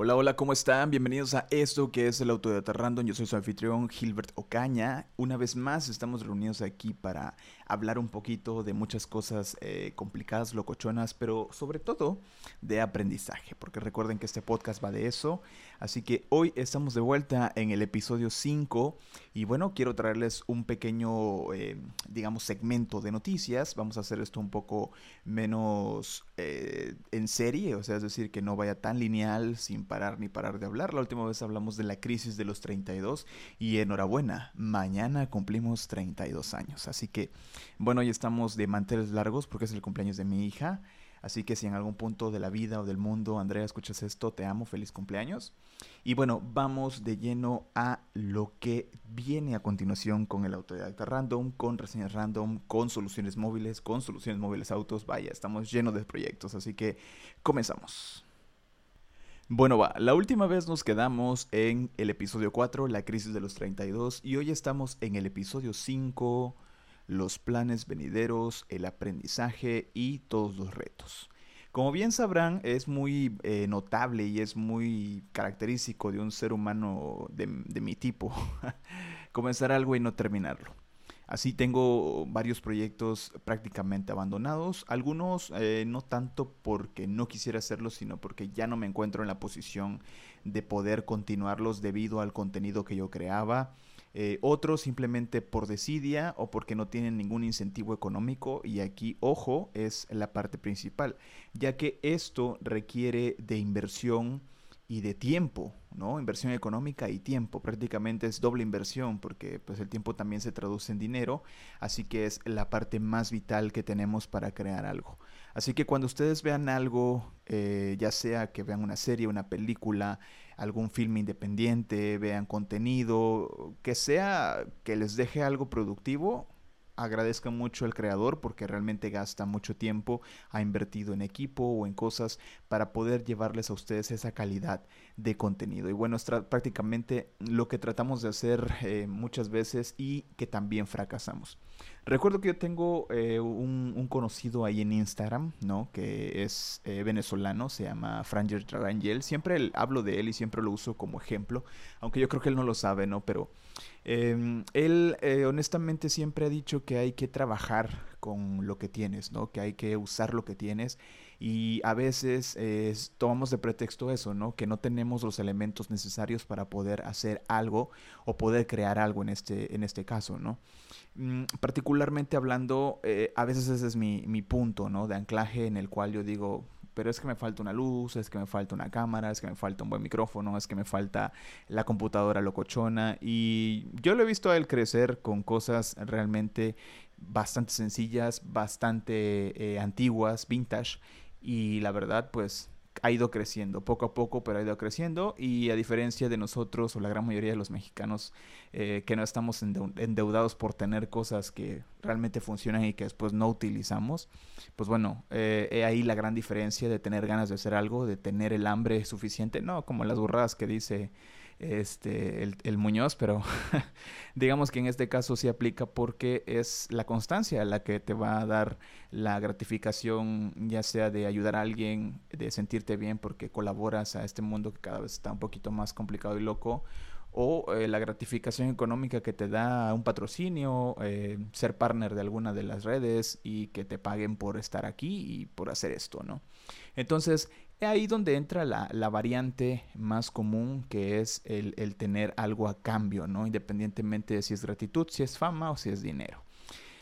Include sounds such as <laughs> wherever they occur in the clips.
Hola, hola, ¿cómo están? Bienvenidos a esto que es el Autodidacta Random. Yo soy su anfitrión Gilbert Ocaña. Una vez más estamos reunidos aquí para hablar un poquito de muchas cosas eh, complicadas, locochonas, pero sobre todo de aprendizaje, porque recuerden que este podcast va de eso. Así que hoy estamos de vuelta en el episodio 5 y bueno, quiero traerles un pequeño, eh, digamos, segmento de noticias. Vamos a hacer esto un poco menos eh, en serie, o sea, es decir, que no vaya tan lineal sin parar ni parar de hablar. La última vez hablamos de la crisis de los 32 y enhorabuena, mañana cumplimos 32 años. Así que, bueno, hoy estamos de manteles largos porque es el cumpleaños de mi hija. Así que si en algún punto de la vida o del mundo, Andrea, escuchas esto, te amo, feliz cumpleaños. Y bueno, vamos de lleno a lo que viene a continuación con el autodidacta random, con reseñas random, con soluciones móviles, con soluciones móviles autos. Vaya, estamos llenos de proyectos, así que comenzamos. Bueno, va, la última vez nos quedamos en el episodio 4, la crisis de los 32, y hoy estamos en el episodio 5 los planes venideros, el aprendizaje y todos los retos. Como bien sabrán, es muy eh, notable y es muy característico de un ser humano de, mi tipo <laughs> comenzar algo y no terminarlo. Así tengo varios proyectos prácticamente abandonados, algunos eh, no tanto porque no quisiera hacerlos, sino porque ya no me encuentro en la posición de poder continuarlos debido al contenido que yo creaba. Eh, otros simplemente por desidia o porque no tienen ningún incentivo económico. Y aquí, ojo, es la parte principal, ya que esto requiere de inversión y de tiempo, ¿no? Inversión económica y tiempo, prácticamente es doble inversión porque pues el tiempo también se traduce en dinero, así que es la parte más vital que tenemos para crear algo. Así que cuando ustedes vean algo, eh, ya sea que vean una serie, una película, algún filme independiente, vean contenido, que sea que les deje algo productivo, agradezca mucho al creador porque realmente gasta mucho tiempo, ha invertido en equipo o en cosas para poder llevarles a ustedes esa calidad de contenido. Y bueno, es prácticamente lo que tratamos de hacer eh, muchas veces y que también fracasamos. Recuerdo que yo tengo eh, un, conocido ahí en Instagram, ¿no? Que es eh, venezolano, se llama Franger Rangel. Siempre hablo de él y siempre lo uso como ejemplo, aunque yo creo que él no lo sabe, ¿no? Pero em, él honestamente siempre ha dicho que hay que trabajar con lo que tienes, ¿no? Que hay que usar lo que tienes y a veces tomamos de pretexto eso, ¿no? Que no tenemos los elementos necesarios para poder hacer algo o poder crear algo en este, en este caso, ¿no? Mm, particularmente hablando, eh, a veces ese es mi, mi punto, ¿no? De anclaje en el cual yo digo, pero es que me falta una luz, es que me falta una cámara, es que me falta un buen micrófono, es que me falta la computadora locochona. Y yo lo he visto a él crecer con cosas realmente bastante sencillas, bastante eh, antiguas, vintage. Y la verdad, pues ha ido creciendo, poco a poco, pero ha ido creciendo. Y a diferencia de nosotros o la gran mayoría de los mexicanos eh, que no estamos endeudados por tener cosas que realmente funcionan y que después no utilizamos, pues bueno, eh, ahí la gran diferencia de tener ganas de hacer algo, de tener el hambre suficiente, no como las burradas que dice este, el, Muñoz, pero <laughs> digamos que en este caso sí aplica porque es la constancia la que te va a dar la gratificación, ya sea de ayudar a alguien, de sentirte bien porque colaboras a este mundo que cada vez está un poquito más complicado y loco, o eh, la gratificación económica que te da un patrocinio, eh, ser partner de alguna de las redes y que te paguen por estar aquí y por hacer esto, ¿no? Entonces, ahí donde entra la, variante más común que es el, tener algo a cambio, ¿no? Independientemente de si es gratitud, si es fama o si es dinero.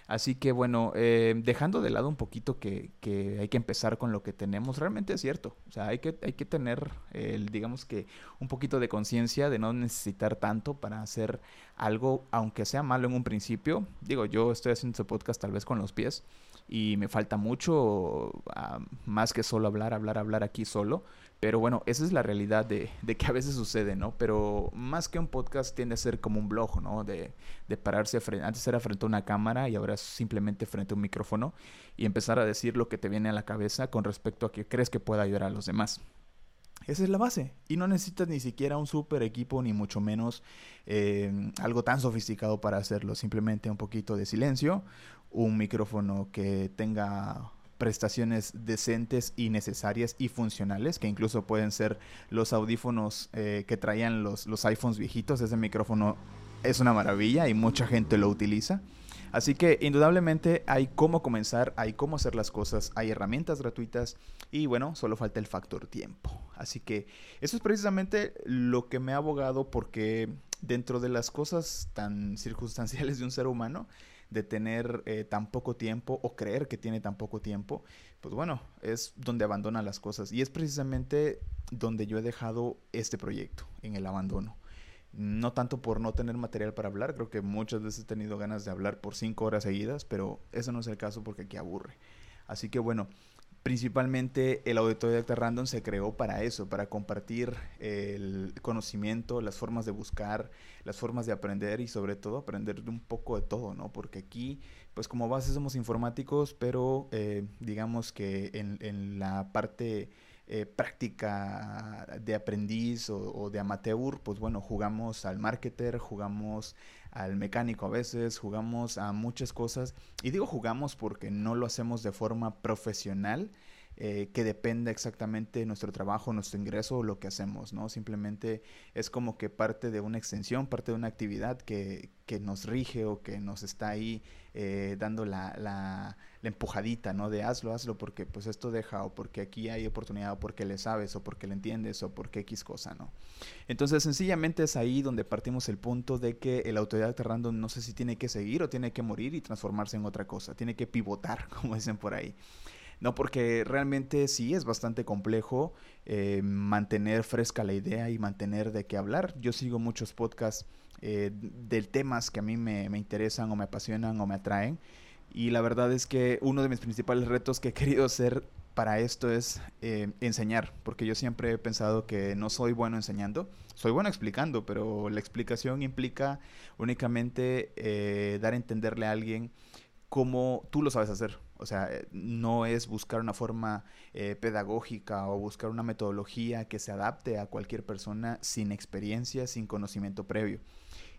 Así que bueno, eh, dejando de lado un poquito que, hay que empezar con lo que tenemos, realmente es cierto. O sea, hay que, hay que tener, el, digamos que, un poquito de conciencia de no necesitar tanto para hacer algo, aunque sea malo en un principio. Digo, yo estoy haciendo este podcast tal vez con los pies y me falta mucho, ah, más que solo hablar, hablar, hablar aquí solo. Pero bueno, esa es la realidad de, de, que a veces sucede, ¿no? Pero más que un podcast tiende a ser como un blog, ¿no? De, de pararse, frente, antes era frente a una cámara y ahora simplemente frente a un micrófono y empezar a decir lo que te viene a la cabeza con respecto a que crees que pueda ayudar a los demás. Esa es la base. Y no necesitas ni siquiera un super equipo, ni mucho menos eh, algo tan sofisticado para hacerlo. Simplemente un poquito de silencio, un micrófono que tenga prestaciones decentes y necesarias y funcionales, que incluso pueden ser los audífonos eh, que traían los, los iPhones viejitos. Ese micrófono es una maravilla y mucha gente lo utiliza. Así que indudablemente hay cómo comenzar, hay cómo hacer las cosas, hay herramientas gratuitas y bueno, solo falta el factor tiempo. Así que eso es precisamente lo que me ha abogado porque dentro de las cosas tan <laughs> circunstanciales de un ser humano, de tener eh, tan poco tiempo o creer que tiene tan poco tiempo, pues bueno, es donde abandona las cosas. Y es precisamente donde yo he dejado este proyecto, en el abandono. No tanto por no tener material para hablar, creo que muchas veces he tenido ganas de hablar por cinco horas seguidas, pero eso no es el caso porque aquí aburre. Así que bueno, principalmente el auditorio de Random se creó para eso, para compartir el conocimiento, las formas de buscar, las formas de aprender y sobre todo aprender un poco de todo, ¿no? Porque aquí, pues como base somos informáticos, pero eh, digamos que en, la parte eh, práctica de aprendiz o, o, de amateur, pues bueno, jugamos al marketer, jugamos al mecánico a veces, jugamos a muchas cosas. Y digo jugamos porque no lo hacemos de forma profesional, eh, que dependa exactamente de nuestro trabajo, nuestro ingreso o lo que hacemos, ¿no? Simplemente es como que parte de una extensión, parte de una actividad que, que nos rige o que nos está ahí eh, dando la, la, empujadita, ¿no? De hazlo, hazlo porque pues esto deja o porque aquí hay oportunidad o porque le sabes o porque le entiendes o porque X cosa, ¿no? Entonces sencillamente es ahí donde partimos el punto de que el autodidacta random no sé si tiene que seguir o tiene que morir y transformarse en otra cosa, tiene que pivotar, <laughs> como dicen por ahí. No, porque realmente sí es bastante complejo eh, mantener fresca la idea y mantener de qué hablar. Yo sigo muchos podcasts eh, de temas que a mí me, interesan o me apasionan o me atraen. Y la verdad es que uno de mis principales retos que he querido hacer para esto es eh, enseñar, porque yo siempre he pensado que no soy bueno enseñando, soy bueno explicando, pero la explicación implica únicamente dar a entenderle a alguien cómo tú lo sabes hacer. O sea, eh, no es buscar una forma eh, pedagógica o buscar una metodología que se adapte a cualquier persona sin experiencia, sin conocimiento previo.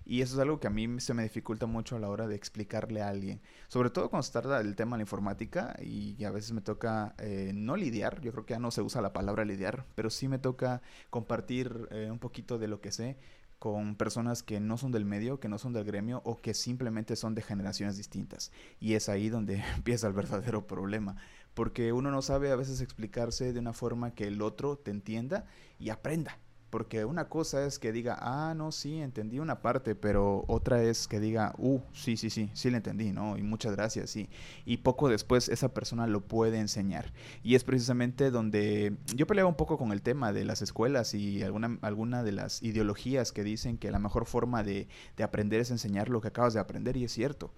Y eso es algo que a mí se me dificulta mucho a la hora de explicarle a alguien. Sobre todo cuando se trata del tema de la informática y a veces me toca eh, no lidiar, yo creo que ya no se usa la palabra lidiar, pero sí me toca compartir un poquito de lo que sé con personas que no son del medio, que no son del gremio o que simplemente son de generaciones distintas. Y es ahí donde <laughs> empieza el verdadero problema, porque uno no sabe a veces explicarse de una forma que el otro te entienda y aprenda. Porque una cosa es que diga, ah, no, sí, entendí una parte, pero otra es que diga, uh, sí, sí, sí, sí le entendí, ¿no? Y muchas gracias, sí. Y poco después esa persona lo puede enseñar. Y es precisamente donde yo peleaba un poco con el tema de las escuelas y alguna, alguna de las ideologías que dicen que la mejor forma de, de aprender es enseñar lo que acabas de aprender, y es cierto.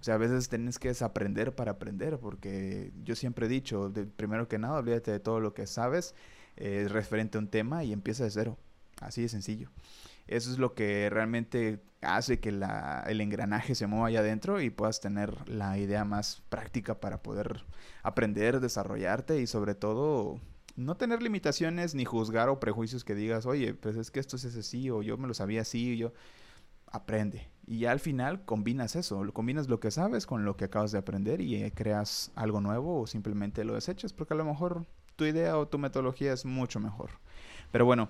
O sea, a veces tienes que desaprender para aprender, porque yo siempre he dicho, de, primero que nada, olvídate de todo lo que sabes eh, referente a un tema y empieza de cero. Así de sencillo. Eso es lo que realmente hace que la, el engranaje se mueva allá adentro y puedas tener la idea más práctica para poder aprender, desarrollarte y sobre todo no tener limitaciones ni juzgar o prejuicios que digas, oye, pues es que esto es así o yo me lo sabía así, yo aprende. Y al final combinas eso, combinas lo que sabes con lo que acabas de aprender y creas algo nuevo o simplemente lo desechas porque a lo mejor tu idea o tu metodología es mucho mejor. Pero bueno,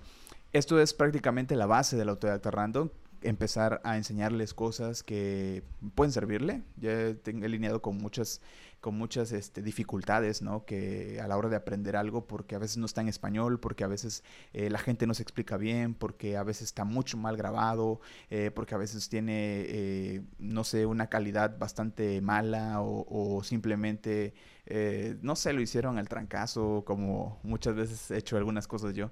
esto es prácticamente la base del autodidacta random. Empezar a enseñarles cosas que pueden servirle. Ya he alineado con muchas con muchas este, dificultades, ¿no? Que a la hora de aprender algo, porque a veces no está en español, porque a veces eh, la gente no se explica bien, porque a veces está mucho mal grabado, eh, porque a veces tiene, eh, no sé, una calidad bastante mala o, simplemente, no sé, lo hicieron al trancazo, como muchas veces he hecho algunas cosas yo.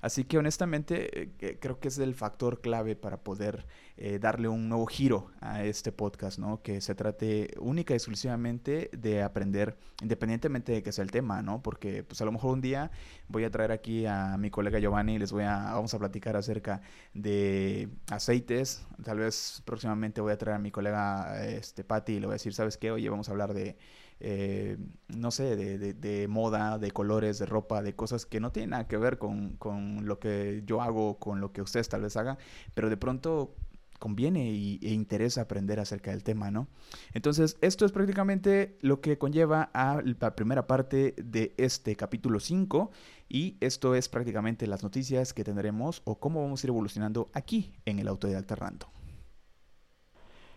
Así que honestamente creo que es el factor clave para poder eh, darle un nuevo giro a este podcast, ¿no? Que se trate única y exclusivamente de aprender, independientemente de que sea el tema, ¿no? Porque pues a lo mejor un día voy a traer aquí a mi colega Giovanni y les voy a, vamos a platicar acerca de aceites. Tal vez próximamente voy a traer a mi colega este, Patti y le voy a decir, ¿sabes qué? Oye, vamos a hablar de... Eh, no sé, de, de, de, moda, de colores, de ropa, de cosas que no tienen nada que ver con, con lo que yo hago, con lo que ustedes tal vez hagan, pero de pronto conviene y, e interesa aprender acerca del tema, ¿no? Entonces, esto es prácticamente lo que conlleva a la primera parte de este capítulo 5 y esto es prácticamente las noticias que tendremos o cómo vamos a ir evolucionando aquí en el auto de Alterrando.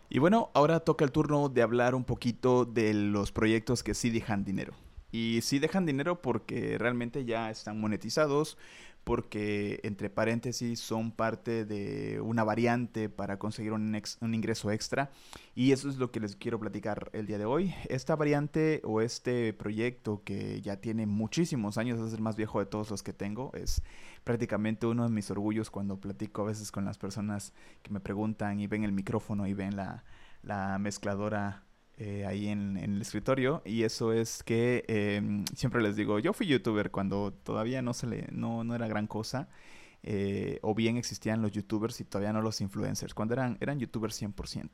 Y bueno, ahora toca el turno de hablar un poquito de los proyectos que sí dejan dinero. Y sí dejan dinero porque realmente ya están monetizados, porque entre paréntesis son parte de una variante para conseguir un, un, ingreso extra y eso es lo que les quiero platicar el día de hoy. Esta variante o este proyecto que ya tiene muchísimos años, es el más viejo de todos los que tengo, es prácticamente uno de mis orgullos cuando platico a veces con las personas que me preguntan y ven el micrófono y ven la, la mezcladora eh, ahí en, el escritorio y eso es que em, siempre les digo, yo fui youtuber cuando todavía no, se le, no, no era gran cosa. Eh, o bien existían los youtubers y todavía no los influencers, cuando eran, eran youtubers 100%.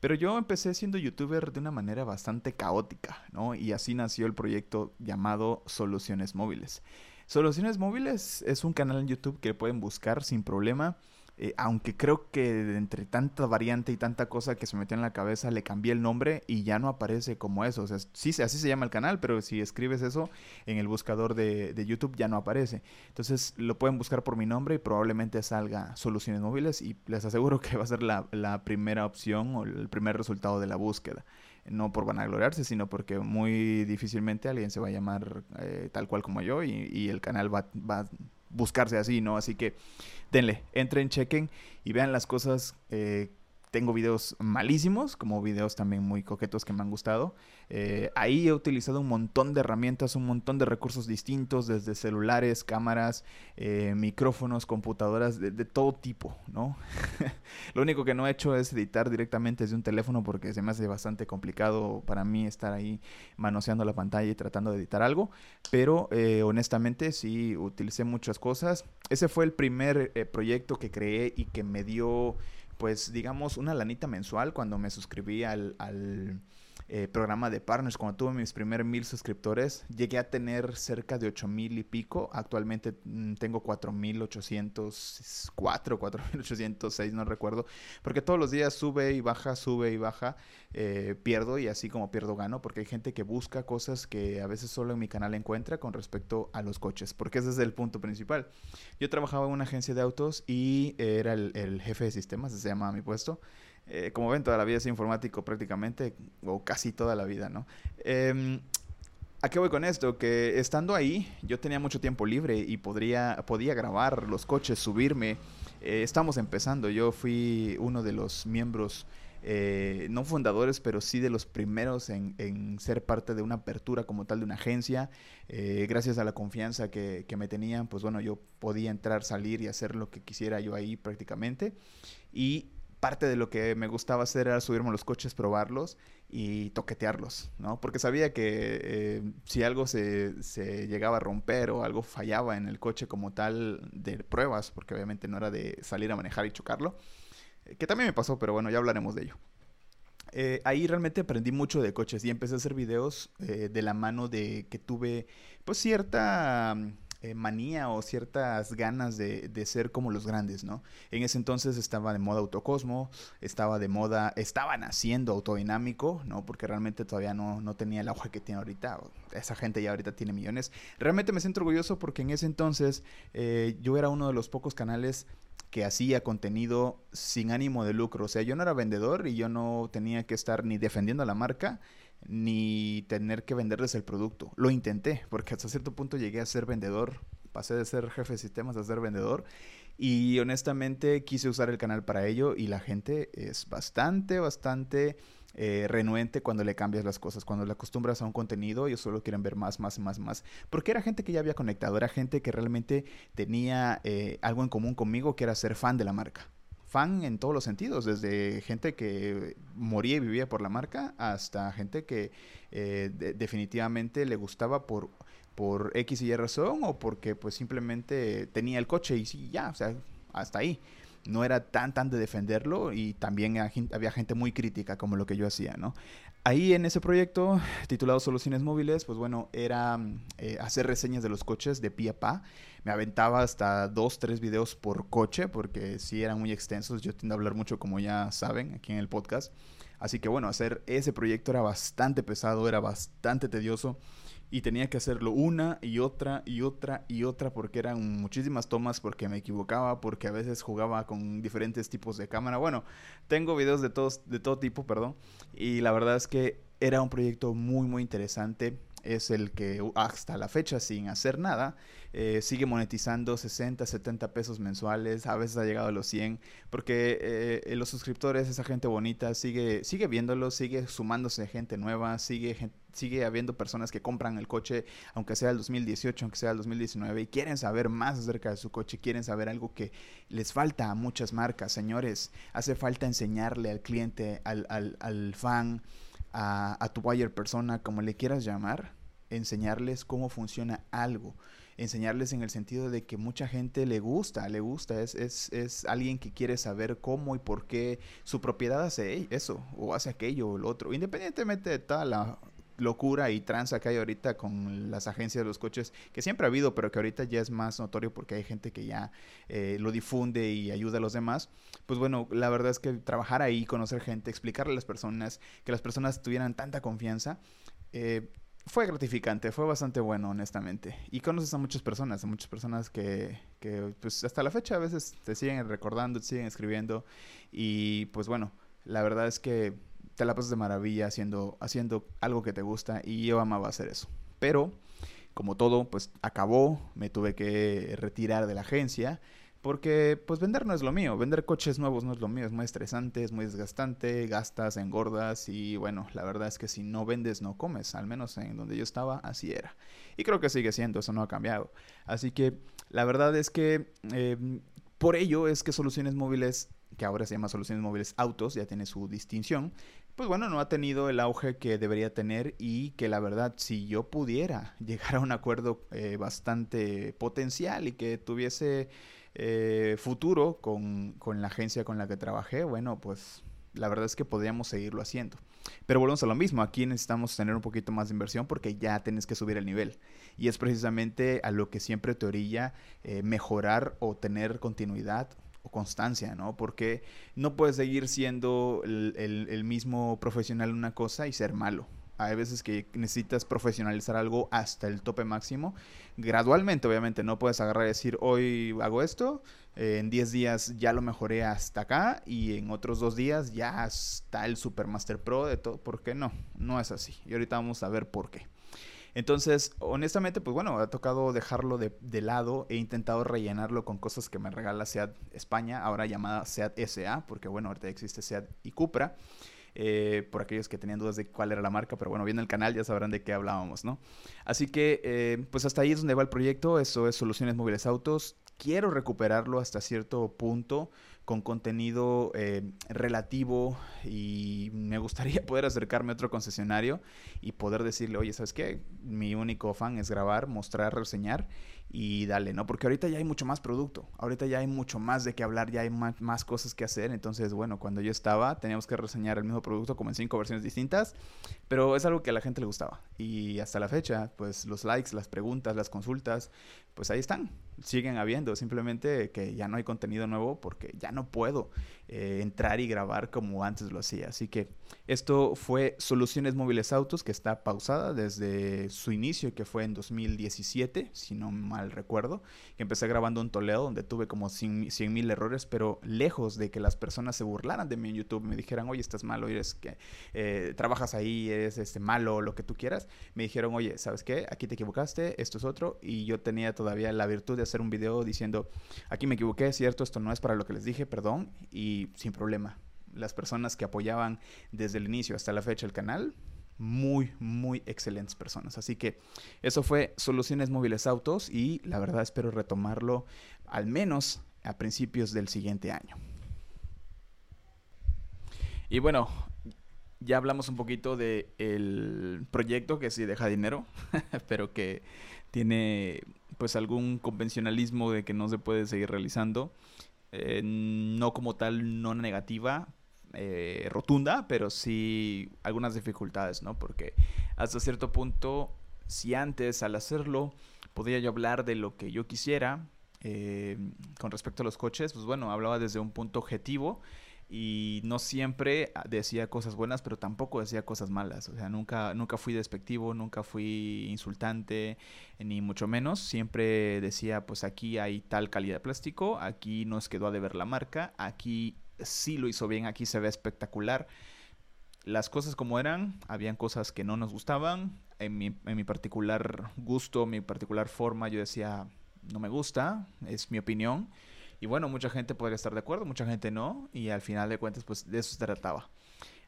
Pero yo empecé siendo youtuber de una manera bastante caótica, ¿no? Y así nació el proyecto llamado Soluciones Móviles. Soluciones Móviles es un canal en YouTube que pueden buscar sin problema. Eh, aunque creo que entre tanta variante y tanta cosa que se metió en la cabeza, le cambié el nombre y ya no aparece como eso. O sea, sí, así se llama el canal, pero si escribes eso en el buscador de, YouTube ya no aparece. Entonces lo pueden buscar por mi nombre y probablemente salga soluciones móviles y les aseguro <laughs> que va a ser la, primera opción o el primer resultado de la búsqueda no por vanagloriarse, sino porque muy difícilmente alguien se va a llamar eh, tal cual como yo y, el canal va, va, buscarse así, ¿no? Así que denle, entren, chequen y vean las cosas eh, tengo videos malísimos, como videos también muy coquetos que me han gustado. Eh, ahí he utilizado un montón de herramientas, un montón de recursos distintos, desde celulares, cámaras, eh, micrófonos, computadoras, de, todo tipo, ¿no? <laughs> Lo único que no he hecho es editar directamente desde un teléfono porque se me hace bastante complicado para mí estar ahí manoseando la pantalla y tratando de editar algo. Pero eh, honestamente sí utilicé muchas cosas. Ese fue el primer proyecto que creé y que me dio pues digamos una lanita mensual cuando me suscribí al, al eh, programa de partners, cuando tuve mis primeros mil suscriptores, llegué a tener cerca de ocho mil y pico. Actualmente mm, tengo cuatro mil ochocientos cuatro, cuatro mil ochocientos seis, no recuerdo, porque todos los días sube y baja, sube y baja, eh, pierdo y así como pierdo gano, porque hay gente que busca cosas que a veces solo en mi canal encuentra con respecto a los coches, porque ese es el punto principal. Yo trabajaba en una agencia de autos y era el, jefe de sistemas, se llama mi puesto. Eh, como ven, toda la vida es informático prácticamente, o casi toda la vida, ¿no? Eh, ¿A qué voy con esto? Que estando ahí, yo tenía mucho tiempo libre y podría, podía grabar los coches, subirme. Eh, estamos empezando, yo fui uno de los miembros, eh, no fundadores, pero sí de los primeros en, en, ser parte de una apertura como tal de una agencia. gracias a la confianza que, que me tenían, pues bueno, yo podía entrar, salir y hacer lo que quisiera yo ahí prácticamente. Y parte de lo que me gustaba hacer era subirme a los coches, probarlos y toquetearlos, ¿no? Porque sabía que eh, si algo se, llegaba a romper o algo fallaba en el coche como tal de pruebas, porque obviamente no era de salir a manejar y chocarlo, eh, que también me pasó, pero bueno, ya hablaremos de ello. Eh, ahí realmente aprendí mucho de coches y empecé a hacer videos de la mano de que tuve pues cierta eh, manía o ciertas ganas de, ser como los grandes, ¿no? En ese entonces estaba de moda Autocosmo, estaba de moda, estaba naciendo Autodinámico, ¿no? Porque realmente todavía no, no tenía el agua que tiene ahorita. Esa gente ya ahorita tiene millones. Realmente me siento orgulloso porque en ese entonces eh, yo era uno de los pocos canales que hacía contenido sin ánimo de lucro. O sea, yo no era vendedor y yo no tenía que estar ni defendiendo la marca ni tener que venderles el producto. Lo intenté, porque hasta cierto punto llegué a ser vendedor, pasé de ser jefe de sistemas a ser vendedor y honestamente quise usar el canal para ello y la gente es bastante, bastante eh, renuente cuando le cambias las cosas, cuando le acostumbras a un contenido, ellos solo quieren ver más, más, más, más. Porque era gente que ya había conectado, era gente que realmente tenía eh, algo en común conmigo, que era ser fan de la marca fan en todos los sentidos, desde gente que moría y vivía por la marca hasta gente que eh, definitivamente le gustaba por, por X y Y razón o porque pues simplemente tenía el coche y sí, ya, o sea, hasta ahí. No era tan tan de defenderlo y también había gente muy crítica como lo que yo hacía, ¿no? ahí en ese proyecto titulado Soluciones Móviles, pues bueno, era eh, hacer reseñas de los coches de pie a pa. Me aventaba hasta dos, tres videos por coche, porque sí eran muy extensos. Yo tiendo a hablar mucho, como ya saben, aquí en el podcast. Así que bueno, hacer ese proyecto era bastante pesado, era bastante tedioso y tenía que hacerlo una y otra y otra y otra porque eran muchísimas tomas, porque me equivocaba, porque a veces jugaba con diferentes tipos de cámara. Bueno, tengo videos de, todos, de todo tipo, perdón, y la verdad es que era un proyecto muy, muy interesante es el que hasta la fecha, sin hacer nada, eh, sigue monetizando 60, 70 pesos mensuales, a veces ha llegado a los 100, porque eh, los suscriptores, esa gente bonita, sigue, sigue viéndolo, sigue sumándose gente nueva, sigue, sigue habiendo personas que compran el coche, aunque sea el 2018, aunque sea el 2019, y quieren saber más acerca de su coche, quieren saber algo que les falta a muchas marcas, señores, hace falta enseñarle al cliente, al, al, al fan, a, a, tu buyer persona, como le quieras llamar, enseñarles cómo funciona algo. Enseñarles en el sentido de que mucha gente le gusta, le gusta, es, es, es alguien que quiere saber cómo y por qué su propiedad hace eso, o hace aquello o lo otro, independientemente de toda la locura y tranza que hay ahorita con las agencias de los coches, que siempre ha habido, pero que ahorita ya es más notorio porque hay gente que ya eh, lo difunde y ayuda a los demás. Pues bueno, la verdad es que trabajar ahí, conocer gente, explicarle a las personas, que las personas tuvieran tanta confianza, eh, fue gratificante, fue bastante bueno, honestamente. Y conoces a muchas personas, a muchas personas que, que, pues hasta la fecha a veces te siguen recordando, te siguen escribiendo. Y pues bueno, la verdad es que te la pasas de maravilla haciendo, haciendo algo que te gusta y yo amaba hacer eso. Pero, como todo, pues acabó, me tuve que retirar de la agencia porque pues vender no es lo mío, vender coches nuevos no es lo mío, es muy estresante, es muy desgastante, gastas, engordas y bueno, la verdad es que si no vendes no comes, al menos en donde yo estaba así era. Y creo que sigue siendo, eso no ha cambiado. Así que la verdad es que eh, por ello es que Soluciones Móviles, que ahora se llama Soluciones Móviles Autos, ya tiene su distinción, pues bueno, no ha tenido el auge que debería tener y que la verdad, si yo pudiera <laughs> llegar a un acuerdo eh, bastante potencial y que tuviese eh, futuro con, con, la agencia con la que trabajé, bueno, pues la verdad es que podríamos seguirlo haciendo. Pero volvemos a lo mismo, aquí necesitamos tener un poquito más de inversión porque ya tienes que subir el nivel. Y es precisamente a lo que siempre te orilla eh, mejorar o tener continuidad constancia, ¿no? Porque no puedes seguir siendo el, mismo profesional en una cosa y ser malo. Hay veces que necesitas profesionalizar algo hasta el tope máximo. Gradualmente, obviamente, no puedes agarrar y decir, hoy hago esto, eh, en 10 días ya lo mejoré hasta acá y en otros dos días ya está el Super Master Pro de todo. ¿Por qué no? No es así. Y ahorita vamos a ver por qué. Entonces, honestamente, pues bueno, ha tocado dejarlo de, lado. He intentado rellenarlo con cosas que me regala SEAT España, ahora llamada SEAT SA, porque bueno, ahorita existe SEAT y Cupra eh, por aquellos que tenían dudas de cuál era la marca, pero bueno, viendo el canal ya sabrán de qué hablábamos, ¿no? Así que, eh, pues hasta ahí es donde va el proyecto, eso es Soluciones Móviles Autos. Quiero recuperarlo hasta cierto punto con contenido eh, relativo y me gustaría <laughs> poder acercarme a otro concesionario y poder decirle, oye, ¿sabes qué? Mi único fan es grabar, mostrar, reseñar y dale, ¿no? Porque ahorita ya hay mucho más producto, ahorita ya hay mucho más de qué hablar, ya hay más, más, cosas que hacer, entonces, bueno, cuando yo estaba teníamos que reseñar el mismo producto como en cinco versiones distintas, pero es algo que a la gente le gustaba y hasta la fecha, pues los likes, las preguntas, las consultas, pues ahí están, siguen habiendo, simplemente que ya no hay contenido nuevo porque ya no puedo eh, entrar y grabar como antes lo hacía. Así que esto fue Soluciones Móviles Autos, que está pausada desde su inicio, que fue en 2017, si no mal recuerdo, que empecé grabando en Toledo, donde tuve como 100 mil errores, pero lejos de que las personas se burlaran de mí en YouTube, me dijeran, oye, estás malo, eres que eh, trabajas ahí, eres este malo, lo que tú quieras, me dijeron, oye, ¿sabes qué? Aquí te equivocaste, esto es otro, y yo tenía todavía la virtud de hacer un video diciendo, aquí me equivoqué, cierto, esto no es para lo que les dije, perdón, y sin problema. Las personas que apoyaban desde el inicio hasta la fecha el canal, muy, muy excelentes personas. Así que eso fue Soluciones Móviles Autos y la verdad espero retomarlo al menos a principios del siguiente año. Y bueno, ya hablamos un poquito del el proyecto que sí deja dinero, <laughs> pero que tiene pues algún convencionalismo de que no se puede seguir realizando. Eh, no como tal, no negativa. eh, rotunda, pero sí algunas dificultades, ¿no? Porque hasta cierto punto, si antes al hacerlo podía yo hablar de lo que yo quisiera eh, con respecto a los coches, pues bueno, hablaba desde un punto objetivo y no siempre decía cosas buenas, pero tampoco decía cosas malas. O sea, nunca, nunca fui despectivo, nunca fui insultante, ni mucho menos. Siempre decía, pues aquí hay tal calidad de plástico, aquí nos quedó a deber la marca, aquí sí lo hizo bien, aquí se ve espectacular. Las cosas como eran, habían cosas que no nos gustaban. En mi, en mi particular gusto, mi particular forma, yo decía, no me gusta, es mi opinión y bueno, mucha gente podría estar de acuerdo, mucha gente no, y al final de cuentas, pues de eso se trataba.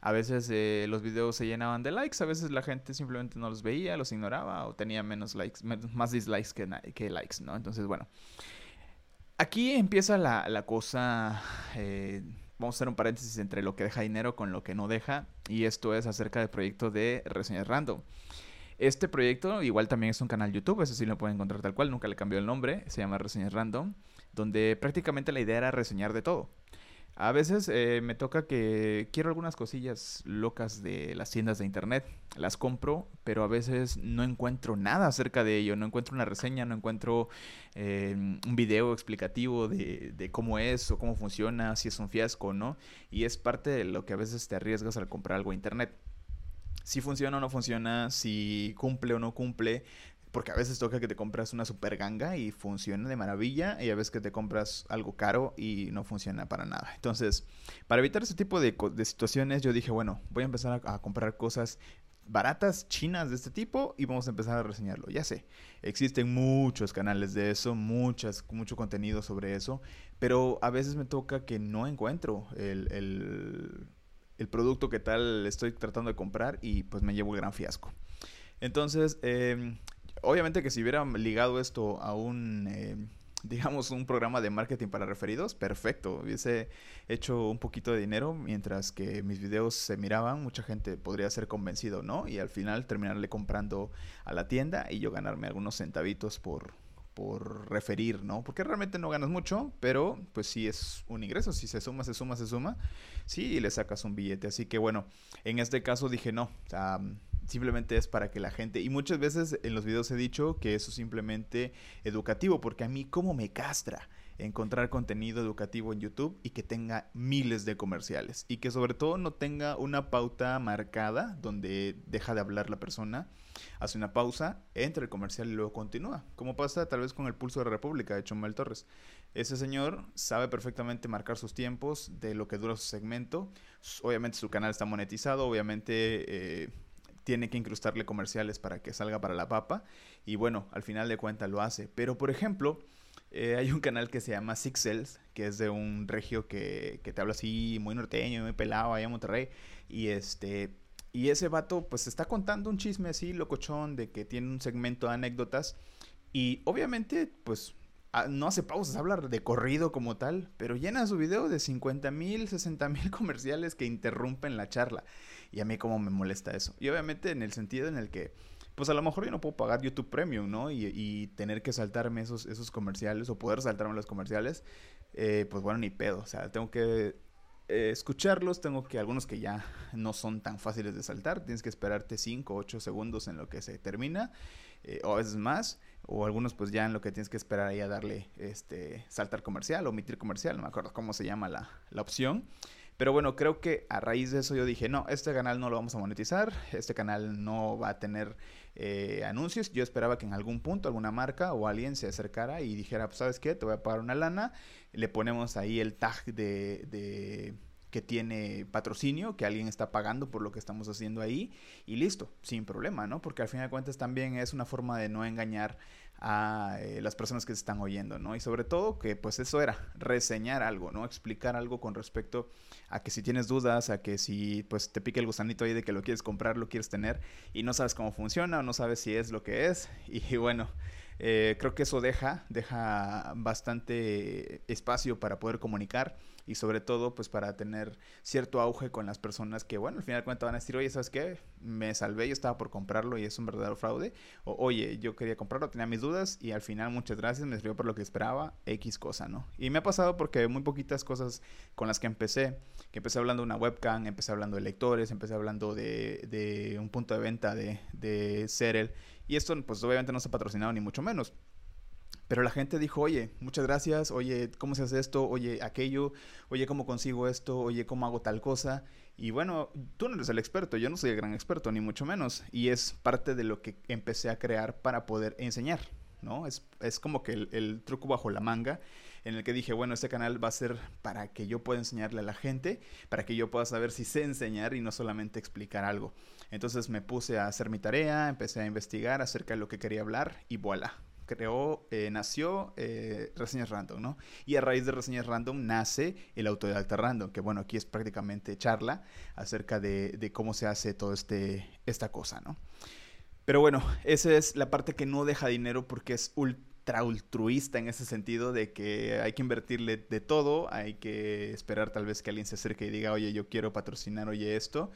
A veces eh, los videos se llenaban de likes, a veces la gente simplemente no los veía, los ignoraba o tenía menos likes, más dislikes que, que likes, ¿no? Entonces, bueno, aquí empieza la, la cosa, eh, vamos a hacer un paréntesis entre lo que deja dinero con lo que no deja, y esto es acerca del proyecto de reseñas random. Este proyecto igual también es un canal YouTube, eso sí lo pueden encontrar tal cual, nunca le cambió el nombre, se llama Reseñas Random donde prácticamente la idea era reseñar de todo. A veces eh, me toca que quiero algunas cosillas locas de las tiendas de internet, las compro, pero a veces no encuentro nada acerca de ello, no encuentro una reseña, no encuentro eh, un video explicativo de, de, cómo es o cómo funciona, si es un fiasco o no, y es parte de lo que a veces te arriesgas al comprar algo a internet. Si funciona o no funciona, si cumple o no cumple, porque a veces toca que te compras una super ganga y funciona de maravilla y a veces que te compras algo caro y no funciona para nada. Entonces, para evitar ese tipo de, situaciones, yo dije, bueno, voy a empezar a, comprar cosas baratas chinas de este tipo y vamos a empezar a reseñarlo. Ya sé, existen muchos canales de eso, muchas, mucho contenido sobre eso, pero a veces me toca que no encuentro el, el, el producto que tal estoy tratando de comprar y pues me llevo el gran fiasco. Entonces, eh, Obviamente que si hubiera ligado esto a un, eh, <laughs> digamos, un programa de marketing para referidos, perfecto. Hubiese hecho un poquito de dinero mientras que mis videos se miraban, mucha gente podría ser convencido, ¿no? Y al final terminarle comprando a la tienda y yo ganarme algunos centavitos por, por referir, ¿no? Porque realmente no ganas mucho, pero pues sí es un ingreso, si se suma, se suma, se suma, sí, y le sacas un billete. Así que bueno, en este caso dije no, simplemente es para que la gente, y muchas veces en los videos he dicho que eso es simplemente educativo, porque a mí como me castra encontrar contenido educativo en YouTube y que tenga miles de comerciales y que sobre todo no tenga una pauta marcada donde deja de hablar la persona, hace una pausa, entra el comercial y luego continúa, como pasa tal vez con el Pulso de la República de Chumel Torres. Ese señor sabe perfectamente marcar sus tiempos de lo que dura su segmento, obviamente su canal está monetizado, obviamente... Eh, tiene que incrustarle comerciales para que salga para la papa. Y bueno, al final de cuentas lo hace. Pero por ejemplo, eh, hay un canal que se llama Six que es de un regio que, que te habla así, muy norteño, muy pelado, allá en Monterrey. Y este. Y ese vato, pues está contando un chisme así, locochón, de que tiene un segmento de anécdotas. Y obviamente, pues no hace pausas, habla de corrido como tal, pero llena su video de 50 mil, 60 mil <laughs> comerciales que interrumpen la charla. Y a mí como me molesta eso. Y obviamente en el sentido en el que, pues a lo mejor yo no puedo pagar YouTube Premium, ¿no? Y, tener que saltarme esos, esos comerciales o poder saltarme los comerciales, eh, pues bueno, ni pedo. O sea, tengo que eh, escucharlos, tengo que algunos que ya <laughs> no son tan fáciles de saltar, tienes que esperarte 5 o 8 segundos en lo que se termina, eh, o a veces más o algunos pues ya en lo que tienes que esperar ahí a darle este saltar comercial o omitir comercial, no me acuerdo cómo se llama la, la opción. Pero bueno, creo que a raíz de eso yo dije, no, este canal no lo vamos a monetizar, este canal no va a tener eh, anuncios. Yo esperaba que en algún punto alguna marca o alguien se acercara y dijera, pues sabes qué, te voy a pagar una lana, le ponemos ahí el tag de, de que tiene patrocinio, que alguien está pagando por lo que estamos haciendo ahí y listo, sin problema, ¿no? Porque al fin de cuentas también es una forma de no engañar a eh, las personas que se están oyendo, ¿no? Y sobre todo que pues eso era, reseñar algo, ¿no? Explicar algo con respecto a que si tienes dudas, a que si pues te pique el gusanito ahí de que lo quieres comprar, lo quieres tener y no sabes cómo funciona o no sabes si es lo que es <laughs> y bueno, Eh, creo que eso deja, deja bastante espacio para poder comunicar y sobre todo pues para tener cierto auge con las personas que bueno al final cuentas van a decir oye sabes qué me salvé yo estaba por comprarlo y es un verdadero fraude o oye yo quería comprarlo tenía mis dudas y al final muchas gracias me sirvió por lo que esperaba x cosa no y me ha pasado porque muy poquitas cosas con las que empecé que empecé hablando de una webcam empecé hablando de lectores empecé hablando de, de un punto de venta de de Serel y esto pues obviamente no se ha patrocinado ni mucho menos pero la gente dijo, oye, muchas gracias, oye, ¿cómo se hace esto? Oye, aquello, oye, ¿cómo consigo esto? Oye, ¿cómo hago tal cosa? Y bueno, tú no eres el experto, yo no soy el gran experto, ni mucho menos. Y es parte de lo que empecé a crear para poder enseñar, ¿no? Es, es como que el, truco bajo la manga en el que dije, bueno, este canal va a ser para que yo pueda enseñarle a la gente, para que yo pueda saber si sé enseñar y no solamente explicar algo. Entonces me puse a hacer mi tarea, empecé a investigar acerca de lo que quería hablar y voilà, creó, eh, nació eh, Reseñas Random, ¿no? Y a raíz de Reseñas Random nace el Autodidacta Random, que bueno, aquí es prácticamente charla acerca de, cómo se hace todo este, esta cosa, ¿no? Pero bueno, esa es la parte que no deja dinero porque es ultra altruista en ese sentido de que hay que invertirle de todo, hay que esperar tal vez que alguien se acerque y diga, oye, yo quiero patrocinar, oye, esto.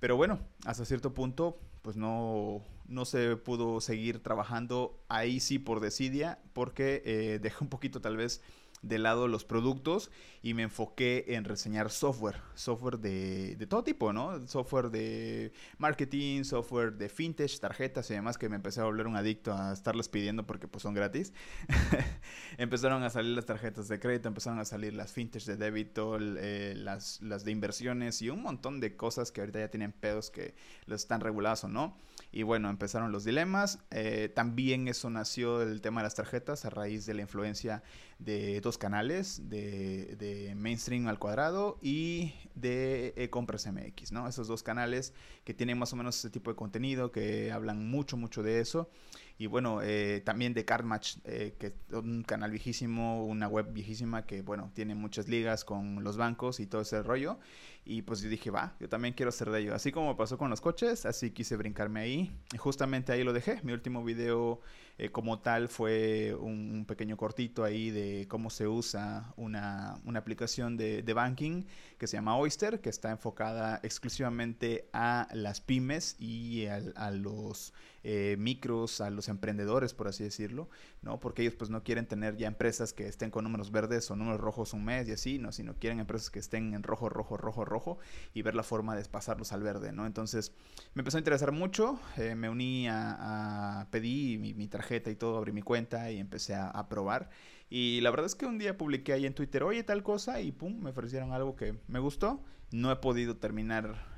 Pero bueno, hasta cierto punto, pues no, no se pudo seguir trabajando ahí sí por desidia, porque eh, dejé un poquito tal vez de lado los productos y me enfoqué en reseñar software, software de, de, todo tipo, ¿no? Software de marketing, software de fintech, tarjetas y demás que me empecé a volver un adicto a estarles pidiendo porque pues son gratis. <laughs> empezaron a salir las tarjetas de crédito, empezaron a salir las fintech de débito, eh, las, las de inversiones y un montón de cosas que ahorita ya tienen pedos que los están regulados o no. Y bueno, empezaron los dilemas. Eh, también eso nació el tema de las tarjetas a raíz de la influencia de dos canales, de, de Mainstream al cuadrado y de Compras MX, ¿no? Esos dos canales que tienen más o menos ese tipo de contenido, que hablan mucho, mucho de eso. Y bueno, eh, también de Cardmatch, eh, que es un canal viejísimo, una web viejísima que, bueno, tiene muchas ligas con los bancos y todo ese rollo. Y pues yo dije, va, yo también quiero ser de ello. Así como pasó con los coches, así quise brincarme ahí. Y justamente ahí lo dejé. Mi último video eh, como tal fue un, pequeño cortito ahí de cómo se usa una, una aplicación de, de, banking que se llama Oyster, que está enfocada exclusivamente a las pymes y a los eh, micros, a los emprendedores, por así decirlo, ¿no? Porque ellos pues no quieren tener ya empresas que estén con números verdes o números rojos un mes y así, ¿no? Sino quieren empresas que estén en rojo, rojo, rojo, rojo y ver la forma de pasarlos al verde, ¿no? Entonces me empezó a interesar mucho, eh, me uní a, a pedí mi, tarjeta y todo, abrí mi cuenta y empecé a probar. Y la verdad es que un día publiqué ahí en Twitter, oye, tal cosa, y pum, me ofrecieron algo que me gustó. No he podido terminar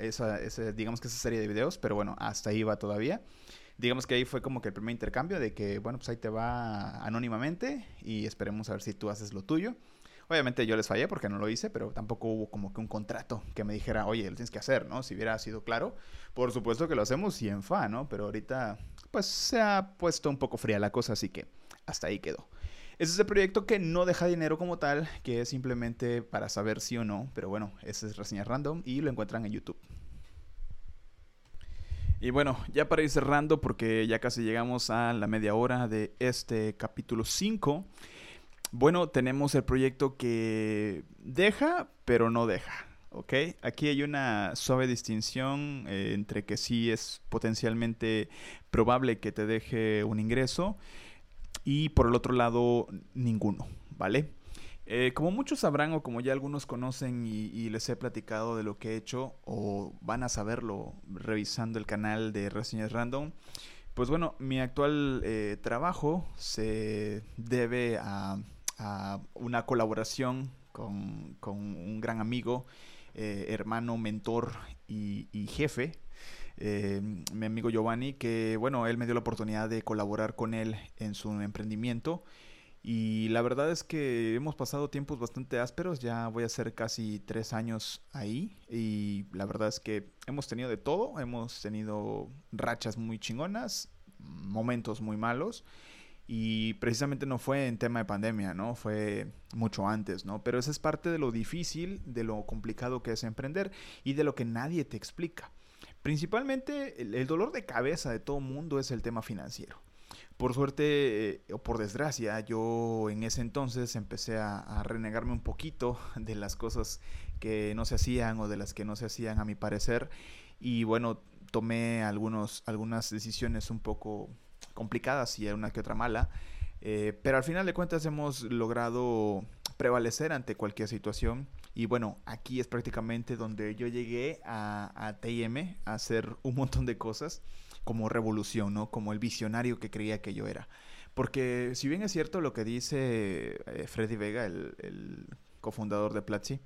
esa, digamos que esa serie de videos, pero bueno, hasta ahí va todavía. Digamos que ahí fue como que el primer intercambio de que, bueno, pues ahí te va anónimamente y esperemos a ver si tú haces lo tuyo. Obviamente yo les fallé porque no lo hice, pero tampoco hubo como que un contrato que me dijera, oye, lo tienes que hacer, ¿no? Si hubiera sido claro, por supuesto que lo hacemos y en fa, ¿no? Pero ahorita, pues se ha puesto un poco fría la cosa, así que hasta ahí quedó. Ese es el proyecto que no deja dinero como tal, que es simplemente para saber sí o no. Pero bueno, ese es reseña random y lo encuentran en YouTube. Y bueno, ya para ir cerrando, porque ya casi llegamos a la media hora de este capítulo 5. Bueno, tenemos el proyecto que deja, pero no deja. ¿ok? Aquí hay una suave distinción eh, entre que sí es potencialmente probable que te deje un ingreso y por el otro lado ninguno, ¿vale? Eh, como muchos sabrán o como ya algunos conocen y, les he platicado de lo que he hecho o van a saberlo revisando el canal de Reseñas Random, pues bueno, mi actual eh, trabajo se debe a, una colaboración con, un gran amigo, eh, hermano, mentor y jefe eh, mi amigo Giovanni, que bueno, él me dio la oportunidad de colaborar con él en su emprendimiento. Y la verdad es que hemos pasado tiempos bastante ásperos, ya voy a ser casi tres años ahí y la verdad es que hemos tenido de todo, hemos tenido rachas muy chingonas, momentos muy malos y precisamente no fue en tema de pandemia, ¿no? Fue mucho antes, ¿no? Pero eso es parte de lo difícil, de lo complicado que es emprender y de lo que nadie te explica. Principalmente el, dolor de cabeza de todo mundo es el tema financiero. Por suerte eh, o por desgracia, yo en ese entonces empecé a, renegarme un poquito <laughs> de las cosas que no se hacían o de las que no se hacían a mi parecer. Y bueno, tomé algunos, algunas decisiones un poco complicadas y una que otra mala. Eh, pero al final de cuentas hemos logrado prevalecer ante cualquier situación. Y bueno, aquí es prácticamente donde yo llegué a, TIM a hacer un montón de cosas como revolución, ¿no? Como el visionario que creía que yo era. Porque si bien es cierto lo que dice eh, Freddy Vega, el, cofundador de Platzi,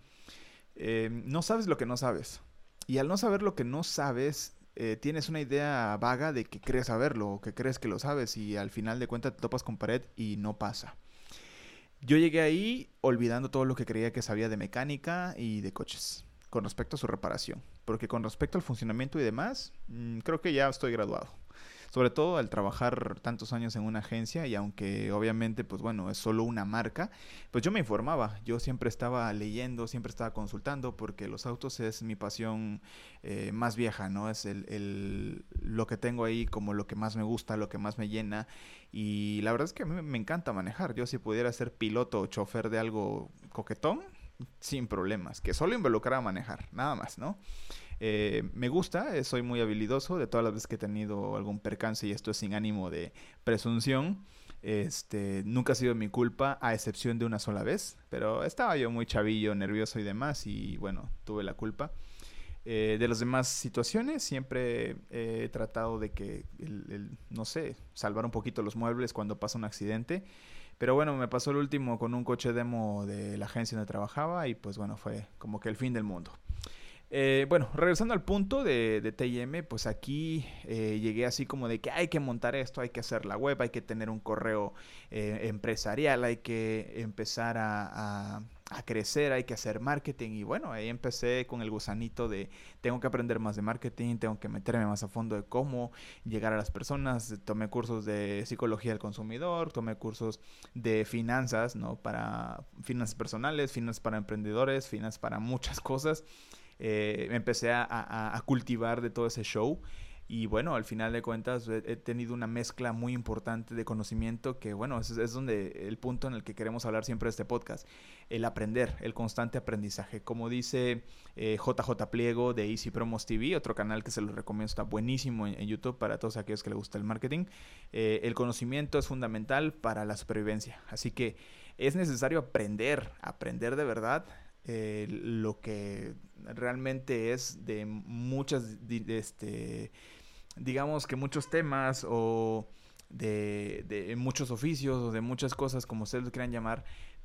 eh, no sabes lo que no sabes. Y al no saber lo que no sabes, eh, tienes una idea vaga de que crees saberlo o que crees que lo sabes y al final de cuentas te topas con pared y no pasa. Yo llegué ahí olvidando todo lo que creía que sabía de mecánica y de coches con respecto a su reparación. Porque con respecto al funcionamiento y demás, mm, creo que ya estoy graduado. Sobre todo al trabajar tantos años en una agencia y aunque obviamente, pues bueno, es solo una marca, pues yo me informaba, yo siempre estaba leyendo, siempre estaba consultando porque los autos es mi pasión eh, más vieja, ¿no? Es el, lo que tengo ahí como lo que más me gusta, lo que más me llena y la verdad es que a mí me encanta manejar. Yo si pudiera ser piloto o chofer de algo coquetón, sin problemas, que solo involucra a manejar, nada más, ¿no? Eh, me gusta, eh, soy muy habilidoso, de todas las veces que he tenido algún percance, y esto es sin ánimo de presunción, este, nunca ha sido mi culpa, a excepción de una sola vez, pero estaba yo muy chavillo, nervioso y demás, y bueno, tuve la culpa. Eh, de las demás situaciones siempre he tratado de que, no sé, salvar un poquito los muebles cuando pasa un accidente. Pero bueno, me pasó el último con un coche demo de la agencia donde trabajaba y pues bueno, fue como que el fin del mundo. Eh, bueno, regresando al punto de, de TIM, pues aquí eh, llegué así como de que hay que montar esto, hay que hacer la web, hay que tener un correo eh, empresarial, hay que empezar a a crecer, hay que hacer marketing y bueno, ahí empecé con el gusanito de tengo que aprender más de marketing, tengo que meterme más a fondo de cómo llegar a las personas, tomé cursos de psicología del consumidor, tomé cursos de finanzas, ¿no? Para finanzas personales, finanzas para emprendedores, finanzas para muchas <laughs> cosas. Eh, empecé a, a cultivar de todo ese show y bueno, al final de cuentas he, tenido una mezcla muy importante de conocimiento que bueno, es, es donde el punto en el que queremos hablar siempre de este podcast, el aprender, el constante aprendizaje. Como dice JJ eh, Pliego de Easy Promos TV, otro canal que se los recomiendo, está buenísimo en, YouTube para todos aquellos que les gusta el marketing. Eh, el conocimiento es fundamental para la supervivencia, así que es necesario aprender, aprender de verdad eh, lo que realmente es de muchas, este, digamos que muchos temas o de, de, muchos oficios o de muchas cosas, como ustedes lo quieran llamar,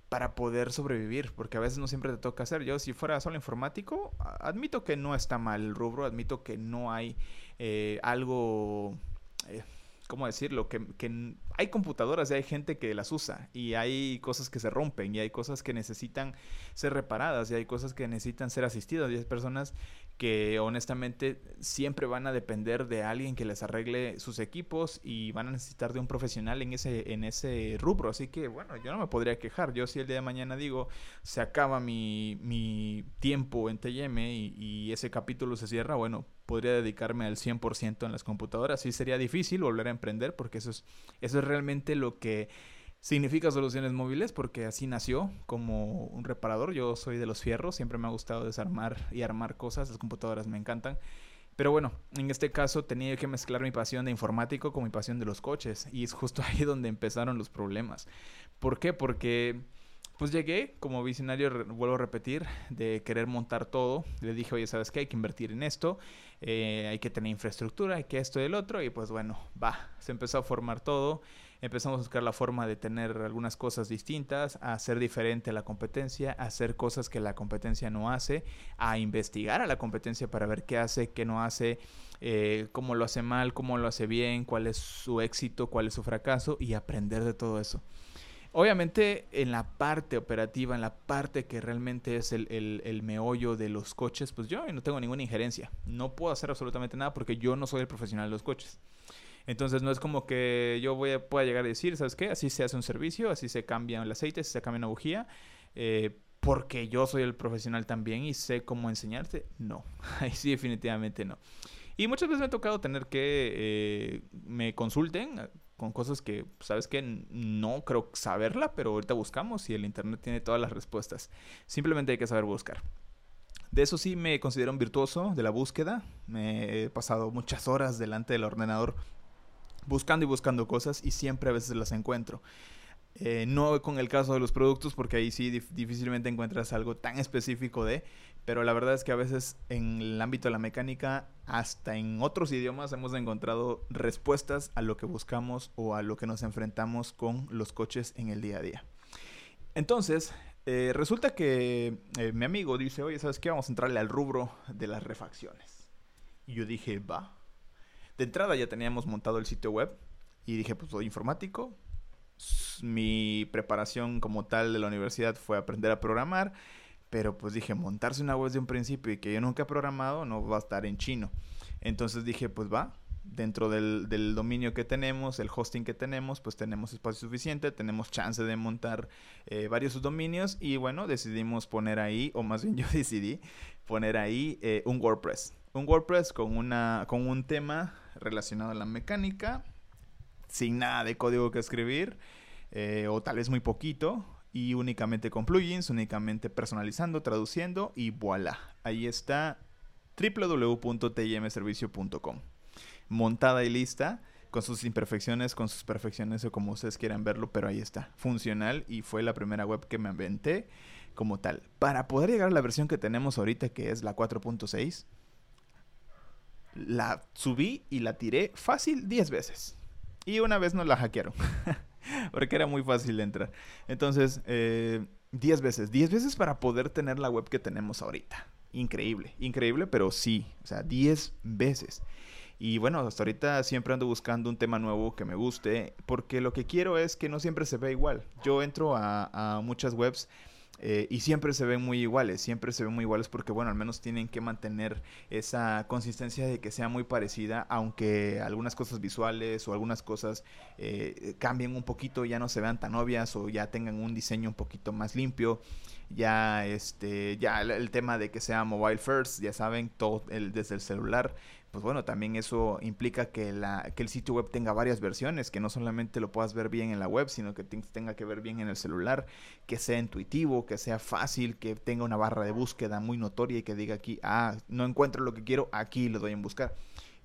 para poder sobrevivir, porque a veces no siempre te toca hacer. Yo, si fuera solo informático, admito que no está mal el rubro, admito que no hay eh, algo... Eh, ¿cómo decirlo? Que, hay computadoras y hay gente que las usa y hay cosas que se rompen y hay cosas que necesitan ser reparadas y hay cosas que necesitan ser asistidas y hay personas que honestamente siempre van a depender de alguien que les arregle sus equipos y van a necesitar de un profesional en ese, en ese rubro. Así que bueno, yo no me podría quejar. Yo si el día de mañana digo, se acaba mi, mi tiempo en TM y, y ese capítulo se cierra, bueno, podría dedicarme al 100% en las computadoras. Sí sería difícil volver a emprender porque eso es, eso es realmente lo que significa soluciones móviles porque así nació como un reparador. Yo soy de los fierros, siempre me ha gustado desarmar y armar cosas, las computadoras me encantan. Pero bueno, en este caso tenía que mezclar mi pasión de informático con mi pasión de los coches y es justo <laughs> ahí donde empezaron los problemas. ¿Por qué? Porque pues llegué como visionario, vuelvo a repetir, de querer montar todo. Le dije, oye, ¿sabes qué? Hay que invertir en esto, eh, hay que tener infraestructura, hay que esto y el otro. Y pues bueno, va, se empezó a formar todo. Empezamos a buscar la forma de tener algunas cosas distintas, a hacer diferente a la competencia, a hacer cosas que la competencia no hace, a investigar a la competencia para ver qué hace, qué no hace, eh, cómo lo hace mal, cómo lo hace bien, cuál es su éxito, cuál es su fracaso y aprender de todo eso. Obviamente en la parte operativa, en la parte que realmente es el, meollo de los coches, pues yo no tengo ninguna injerencia. No puedo hacer absolutamente nada porque yo no soy el profesional de los coches. Entonces no es como que yo voy a, pueda llegar a decir, ¿sabes qué? Así se hace un servicio, así se cambia el aceite, así se cambia una bujía. Eh, porque yo soy el profesional también y sé cómo enseñarte. No, <laughs> ahí sí definitivamente no. Y muchas veces me ha tocado tener que eh, me consulten con cosas que, sabes que no creo saberla, pero ahorita buscamos y el internet tiene todas las respuestas. Simplemente hay que saber buscar. De eso sí me considero un virtuoso de la búsqueda. Me he pasado muchas horas delante del ordenador buscando y buscando cosas y siempre a veces las encuentro. Eh, no con el caso de los productos, porque ahí sí difícilmente encuentras algo tan específico de, pero la verdad es que a veces en el ámbito de la mecánica, hasta en otros idiomas hemos encontrado respuestas a lo que buscamos o a lo que nos enfrentamos con los coches en el día a día. Entonces, eh, resulta que eh, mi amigo dice, oye, ¿sabes qué? Vamos a entrarle al rubro de las refacciones. Y yo dije, va. De entrada ya teníamos montado el sitio web y dije, pues soy informático, mi preparación como tal de la universidad fue aprender a programar, pero pues dije, montarse una web de un principio y que yo nunca he programado no va a estar en chino. Entonces dije, pues va, dentro del, dominio que tenemos, el hosting que tenemos, pues tenemos espacio suficiente, tenemos chance de montar eh, varios subdominios y bueno, decidimos poner ahí, o más bien <laughs> yo decidí poner ahí eh, un WordPress. Un WordPress con, una, con un tema relacionado a la mecánica, sin nada de código que escribir, eh, o tal vez muy poquito, y únicamente con plugins, únicamente personalizando, traduciendo, y voilà, ahí está www.timservicio.com. Montada y lista, con sus imperfecciones, con sus perfecciones o como ustedes quieran verlo, pero ahí está, funcional y fue la primera web que me inventé como tal. Para poder llegar a la versión que tenemos ahorita, que es la 4.6, la subí y la tiré fácil 10 veces. Y una vez nos la hackearon. <laughs> porque era muy fácil de entrar. Entonces, 10 eh, veces. 10 veces para poder tener la web que tenemos ahorita. Increíble, increíble, pero sí. O sea, 10 veces. Y bueno, hasta ahorita siempre ando buscando un tema nuevo que me guste, porque lo que quiero es que no siempre se vea igual. Yo entro a, muchas webs eh, y siempre se ven muy iguales, siempre se ven muy iguales porque, bueno, al menos tienen que mantener esa consistencia de que sea muy parecida, aunque algunas cosas visuales o algunas cosas eh, cambien un poquito, ya no se vean tan obvias o ya tengan un diseño un poquito más limpio. Ya, este, ya el, tema de que sea mobile first, ya saben, todo el, desde el celular pues bueno, también eso implica que, la, que el sitio web tenga varias versiones, que no solamente lo puedas ver bien en la web, sino que tenga que ver bien en el celular, que sea intuitivo, que sea fácil, que tenga una barra de búsqueda muy notoria y que diga aquí, ah, no encuentro lo que quiero, aquí lo doy en buscar.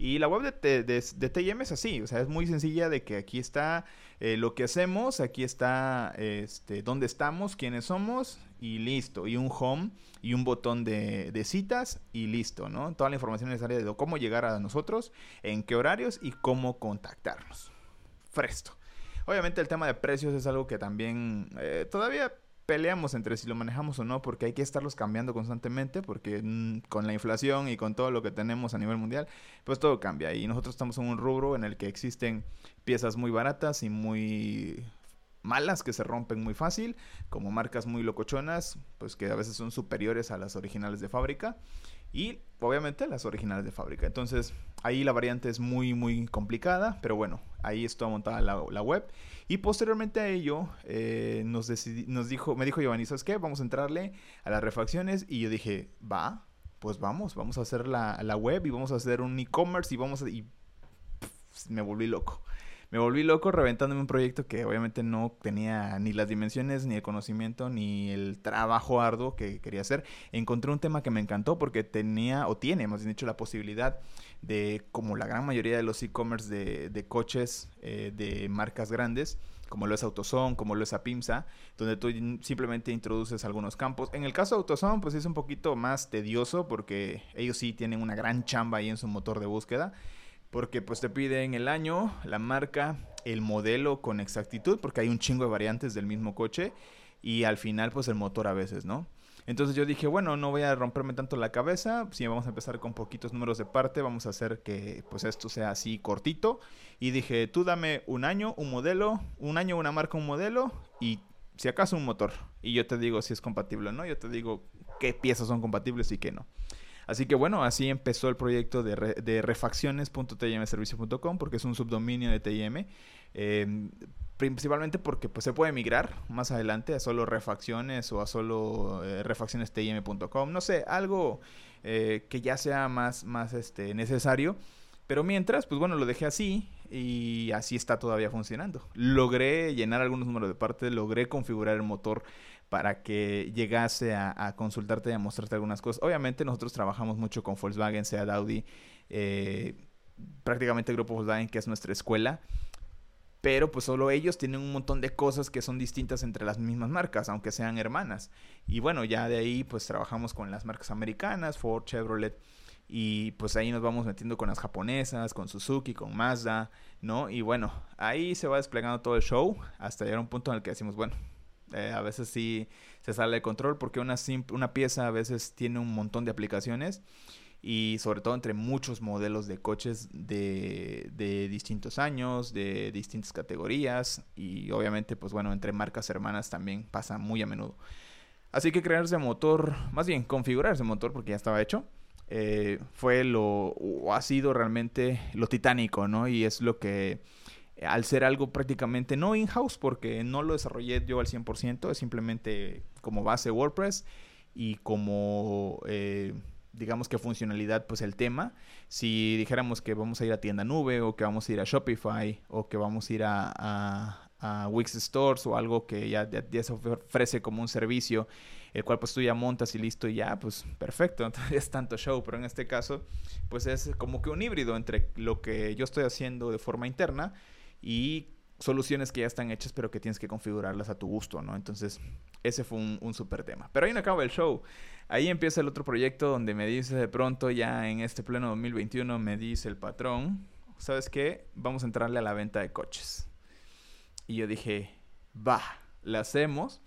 Y la web de, de, es así, o sea, es muy sencilla de que aquí está eh, lo que hacemos, aquí está este, dónde estamos, quiénes somos y listo. Y un home y un botón de, de, citas y listo, ¿no? Toda la información necesaria de cómo llegar a nosotros, en qué horarios y cómo contactarnos. Fresto. Obviamente el tema de precios es algo que también eh, todavía peleamos entre si lo manejamos o no, porque hay que estarlos cambiando constantemente, porque mm, con la inflación y con todo lo que tenemos a nivel mundial, pues todo cambia. Y nosotros estamos en un rubro en el que existen piezas muy baratas y muy malas que se rompen muy fácil, como marcas muy locochonas, pues que a veces son superiores a las originales de fábrica y obviamente las originales de fábrica. Entonces ahí la variante es muy muy complicada, pero bueno, ahí está montada la, web. Y posteriormente a ello eh, nos, dijo, me dijo Giovanni, ¿sabes qué? Vamos a entrarle a las refacciones y yo dije, va, pues vamos, vamos a hacer la, la web y vamos a hacer un e-commerce y vamos a... Y me volví loco me volví loco reventándome un proyecto que obviamente no tenía ni las dimensiones, ni el conocimiento, ni el trabajo arduo que quería hacer. Encontré un tema que me encantó porque tenía, o tiene, más bien dicho, la posibilidad de, como la gran mayoría de los e-commerce de, coches eh, de marcas grandes, como lo es AutoZone, como lo es Apimsa, donde tú simplemente introduces algunos campos. En el caso de AutoZone, pues es un poquito más tedioso porque ellos sí tienen una gran chamba ahí en su motor de búsqueda porque pues te piden el año, la marca, el modelo con exactitud, porque hay un chingo de variantes del mismo coche y al final pues el motor a veces, ¿no? Entonces yo dije, bueno, no voy a romperme tanto la cabeza, si vamos a empezar con poquitos números de parte, vamos a hacer que pues esto sea así cortito. Y dije, tú dame un año, un modelo, un año, una marca, un modelo y si acaso un motor. Y yo te digo si es compatible o no, yo te digo qué piezas son compatibles y qué no. Así que bueno, así empezó el proyecto de, de refacciones.timservicio.com porque es un subdominio de TIM. Em, principalmente porque pues, se puede migrar más adelante a solo refacciones o a solo eh, refaccionestim.com. No sé, algo eh, que ya sea más, más este, necesario. Pero mientras, pues bueno, lo dejé así y así está todavía funcionando. Logré llenar algunos números de parte, logré configurar el motor para que llegase a, consultarte y a mostrarte algunas cosas. Obviamente nosotros trabajamos mucho con Volkswagen, sea Audi, eh, prácticamente el grupo Volkswagen, que es nuestra escuela. Pero pues solo ellos tienen un montón de cosas que son distintas entre las mismas marcas, aunque sean hermanas. Y bueno, ya de ahí pues trabajamos con las marcas americanas, Ford, Chevrolet. Y pues ahí nos vamos metiendo con las japonesas, con Suzuki, con Mazda, ¿no? Y bueno, ahí se va desplegando todo el show hasta llegar a un punto en el que decimos, bueno, eh, a veces sí se sale de control porque una, una pieza a veces tiene un montón de aplicaciones y sobre todo entre muchos modelos de coches de, de, distintos años, de distintas categorías y obviamente pues bueno, entre marcas hermanas también pasa muy a menudo. Así que crear ese motor, más bien configurar ese motor porque ya estaba hecho, eh, fue lo, o ha sido realmente lo titánico, ¿no? Y es lo que al ser algo prácticamente no in-house, porque no lo desarrollé yo al 100%, es simplemente como base WordPress y como, eh, digamos que funcionalidad, pues el tema. Si dijéramos que vamos a ir a tienda nube o que vamos a ir a Shopify o que vamos a ir a, Wix Stores o algo que ya, ya, se ofrece como un servicio, el cual pues tú ya montas y listo y ya, pues perfecto, <laughs> es tanto show, pero en este caso pues es como que un híbrido entre lo que yo estoy haciendo de forma interna y soluciones que ya están hechas pero que tienes que configurarlas a tu gusto, ¿no? Entonces, ese fue un, un súper tema. Pero ahí no acaba el show. Ahí empieza el otro proyecto donde me dice de pronto, ya en este pleno 2021, me dice el patrón, ¿sabes qué? Vamos a entrarle a la venta de coches. Y yo dije, va, la hacemos.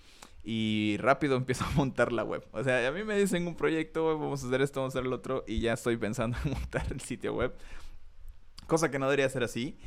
Y rápido empiezo a montar la web. O sea, a mí me dicen un proyecto, vamos a hacer esto, vamos a hacer el otro, y ya estoy pensando <laughs> en montar el sitio web. Cosa que no debería ser así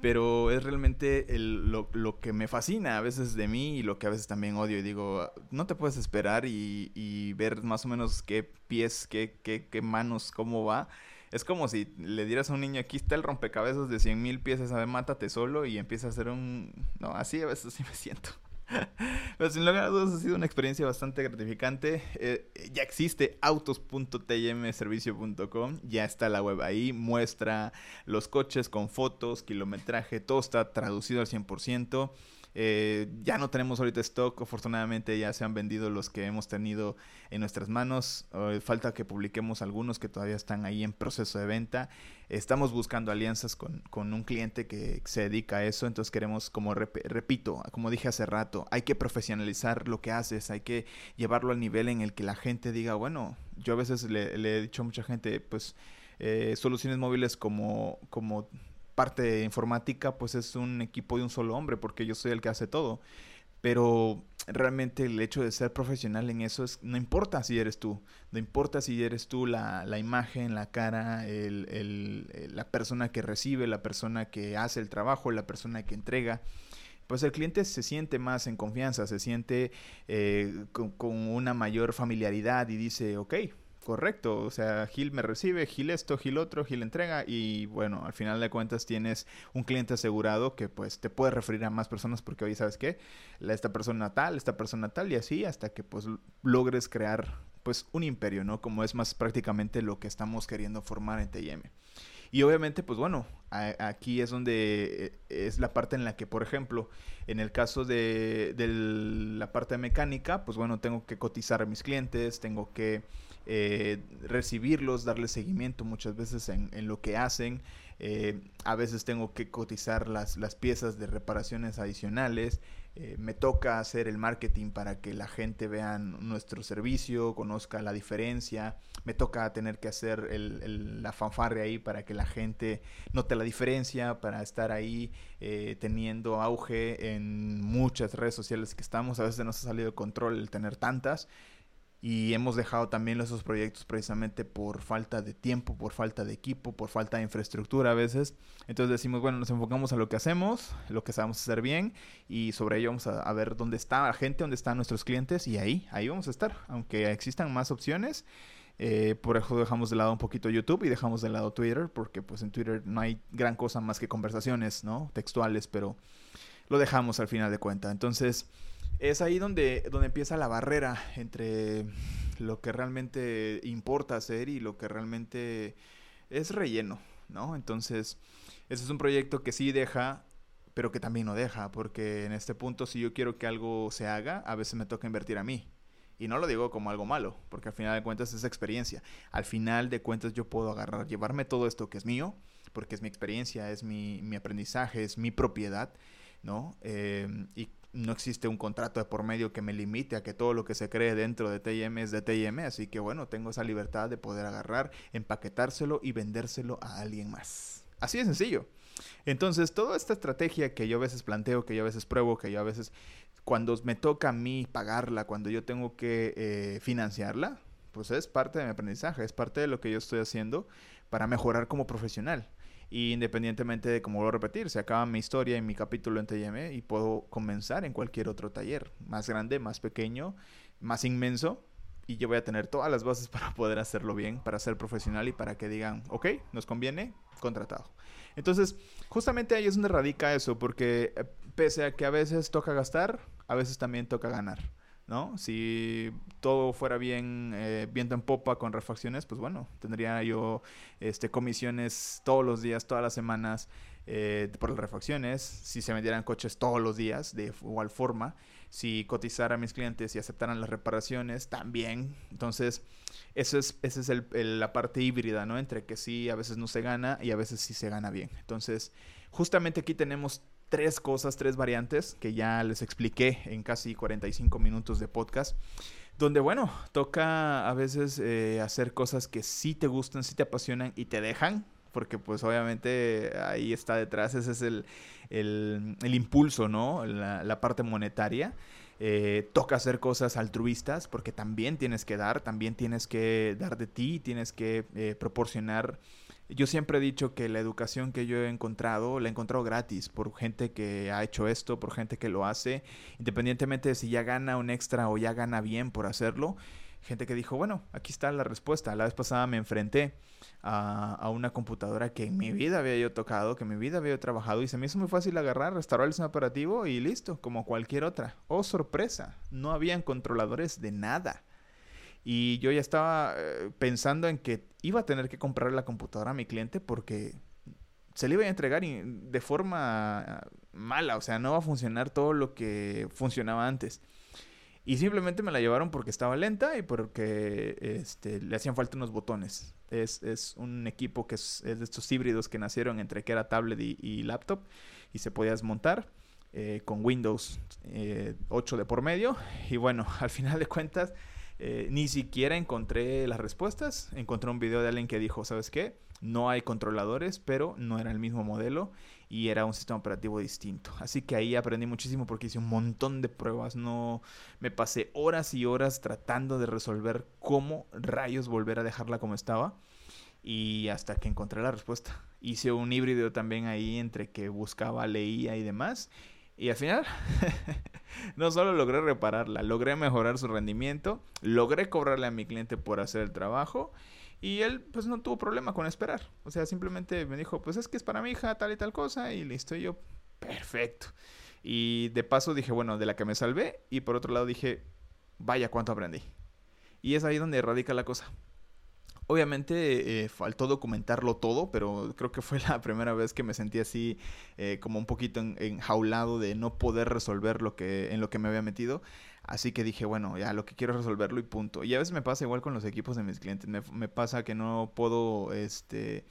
pero es realmente lo, que me fascina a veces de mí y lo que a veces también odio. Y digo, no te puedes esperar y, ver más o menos qué pies, qué, qué, qué, manos, cómo va. Es como si le dieras a un niño, aquí está el rompecabezas de 100 mil piezas, a ver, mátate solo y empieza a hacer un... No, así a veces sí me siento. <laughs> Pero sin lugar a dudas ha sido una experiencia bastante gratificante. Eh, ya existe autos.tmservicio.com, ya está la web ahí, muestra los coches con fotos, kilometraje, todo está traducido al 100%. Eh, ya no tenemos ahorita stock, afortunadamente ya se han vendido los que hemos tenido en nuestras manos. Eh, falta que publiquemos algunos que todavía están ahí en proceso de venta. Estamos buscando alianzas con, con un cliente que se dedica a eso, entonces queremos, como repito, como dije hace rato, hay que profesionalizar lo que haces, hay que llevarlo al nivel en el que la gente diga, bueno, yo a veces le, he dicho a mucha gente, pues, eh, soluciones móviles como, como parte de informática, pues es un equipo de un solo hombre, porque yo soy el que hace todo. Pero realmente el hecho de ser profesional en eso es, no importa si eres tú, no importa si eres tú la, la imagen, la cara, el, el, la persona que recibe, la persona que hace el trabajo, la persona que entrega pues el cliente se siente más en confianza, se siente eh, con, con, una mayor familiaridad y dice, ok, Correcto, o sea, Gil me recibe, Gil esto, Gil otro, Gil entrega y bueno, al final de cuentas tienes un cliente asegurado que pues te puede referir a más personas porque hoy sabes qué, esta persona tal, esta persona tal y así hasta que pues logres crear pues un imperio, ¿no? Como es más prácticamente lo que estamos queriendo formar en TIM. Y obviamente, pues bueno, aquí es donde eh, es la parte en la que, por ejemplo, en el caso de, de la parte mecánica, pues bueno, tengo que cotizar a mis clientes, tengo que eh, recibirlos, darles seguimiento muchas veces en, lo que hacen. Eh, a veces tengo que cotizar las, las piezas de reparaciones adicionales. Eh, me toca hacer el marketing para que la gente vea nuestro servicio, conozca la diferencia. Me toca tener que hacer el, la fanfarre ahí para que la gente note la diferencia, para estar ahí teniendo auge en muchas redes sociales que estamos. A veces nos ha salido de control el tener tantas y hemos dejado también esos proyectos precisamente por falta de tiempo, por falta de equipo, por falta de infraestructura a veces. Entonces decimos, bueno, nos enfocamos a lo que hacemos, lo que sabemos hacer bien y sobre ello vamos a, ver dónde está la gente, dónde están nuestros clientes y ahí, ahí vamos a estar, aunque existan más opciones. Eh, por eso dejamos de lado un poquito YouTube y dejamos de lado Twitter, porque pues en Twitter no hay gran cosa más que conversaciones, ¿no? Textuales, pero lo dejamos al final de cuenta. Entonces, es ahí donde, donde empieza la barrera entre lo que realmente importa hacer y lo que realmente es relleno. ¿no? Entonces, ese es un proyecto que sí deja, pero que también no deja, porque en este punto si yo quiero que algo se haga, a veces me toca invertir a mí. Y no lo digo como algo malo, porque al final de cuentas es experiencia. Al final de cuentas yo puedo agarrar, llevarme todo esto que es mío, porque es mi experiencia, es mi, mi aprendizaje, es mi propiedad, ¿no? Eh, y no existe un contrato de por medio que me limite a que todo lo que se cree dentro de TIM es de TIM, así que bueno, tengo esa libertad de poder agarrar, empaquetárselo y vendérselo a alguien más. Así de sencillo. Entonces, toda esta estrategia que yo a veces planteo, que yo a veces pruebo, que yo a veces, cuando me toca a mí pagarla, cuando yo tengo que eh, financiarla, pues es parte de mi aprendizaje, es parte de lo que yo estoy haciendo para mejorar como profesional. Y independientemente de cómo lo repetir, se acaba mi historia en mi capítulo en TM y puedo comenzar en cualquier otro taller, más grande, más pequeño, más inmenso. Y yo voy a tener todas las bases <laughs> para poder hacerlo bien, para ser profesional y para que digan, ok, nos conviene, contratado. Entonces, justamente ahí es donde radica eso, porque eh, pese a que a veces toca gastar, a veces también toca ganar. ¿No? Si todo fuera bien, eh, viento en popa con refacciones, pues bueno, tendría yo este, comisiones todos los días, todas las semanas eh, por las refacciones. Si se vendieran coches todos los días, de igual forma. Si cotizara a mis clientes y aceptaran las reparaciones, también. Entonces, eso es, esa es el, la parte híbrida, ¿no? Entre que sí, a veces no se gana y a veces sí se gana bien. Entonces, justamente aquí tenemos tres cosas, tres variantes que ya les expliqué en casi 45 minutos de podcast. Donde, bueno, toca a veces eh, hacer cosas que sí te gustan, sí te apasionan y te dejan, porque pues obviamente ahí está detrás, ese es el, el, impulso, ¿no? La, parte monetaria. Eh, toca hacer cosas altruistas porque también tienes que dar, también tienes que dar de ti, tienes que eh, proporcionar yo siempre he dicho que la educación que yo he encontrado, la he encontrado gratis por gente que ha hecho esto, por gente que lo hace, independientemente de si ya gana un extra o ya gana bien por hacerlo. Gente que dijo, bueno, aquí está la respuesta. La vez pasada me enfrenté a, una computadora que en mi vida había yo tocado, que en mi vida había trabajado y se me hizo muy fácil agarrar, restaurar el operativo y listo, como cualquier otra. Oh, sorpresa, no habían controladores de nada. Y yo ya estaba eh, pensando en que iba a tener que comprar la computadora a mi cliente porque se le iba a entregar de forma mala, o sea, no va a funcionar todo lo que funcionaba antes. Y simplemente me la llevaron porque estaba lenta y porque este, le hacían falta unos botones. Es, es un equipo que es, de estos híbridos que nacieron entre que era tablet y, laptop y se podía desmontar eh, con Windows 8 eh, de por medio. Y bueno, <laughs> al final de cuentas eh, ni siquiera encontré las respuestas. Encontré un video de alguien que dijo, ¿sabes qué? No hay controladores, pero no era el mismo modelo y era un sistema operativo distinto. Así que ahí aprendí muchísimo porque hice un montón de pruebas. No me pasé horas y horas tratando de resolver cómo rayos volver a dejarla como estaba. Y hasta que encontré la respuesta. Hice un híbrido también ahí entre que buscaba, leía y demás. Y al final, <laughs> no solo logré repararla, logré mejorar su rendimiento, logré cobrarle a mi cliente por hacer el trabajo y él pues no tuvo problema con esperar. O sea, simplemente me dijo, pues es que es para mi hija tal y tal cosa y listo. Y yo, perfecto. Y de paso dije, bueno, de la que me salvé y por otro lado dije, vaya cuánto aprendí. Y es ahí donde radica la cosa. Obviamente eh, faltó documentarlo todo, pero creo que fue <laughs> la primera vez que me sentí así eh, como un poquito enjaulado de no poder resolver lo que, en lo que me había metido. Así que dije, bueno, ya lo que quiero es resolverlo y punto. Y a veces me pasa igual con los equipos de mis clientes. Me, pasa que no puedo este,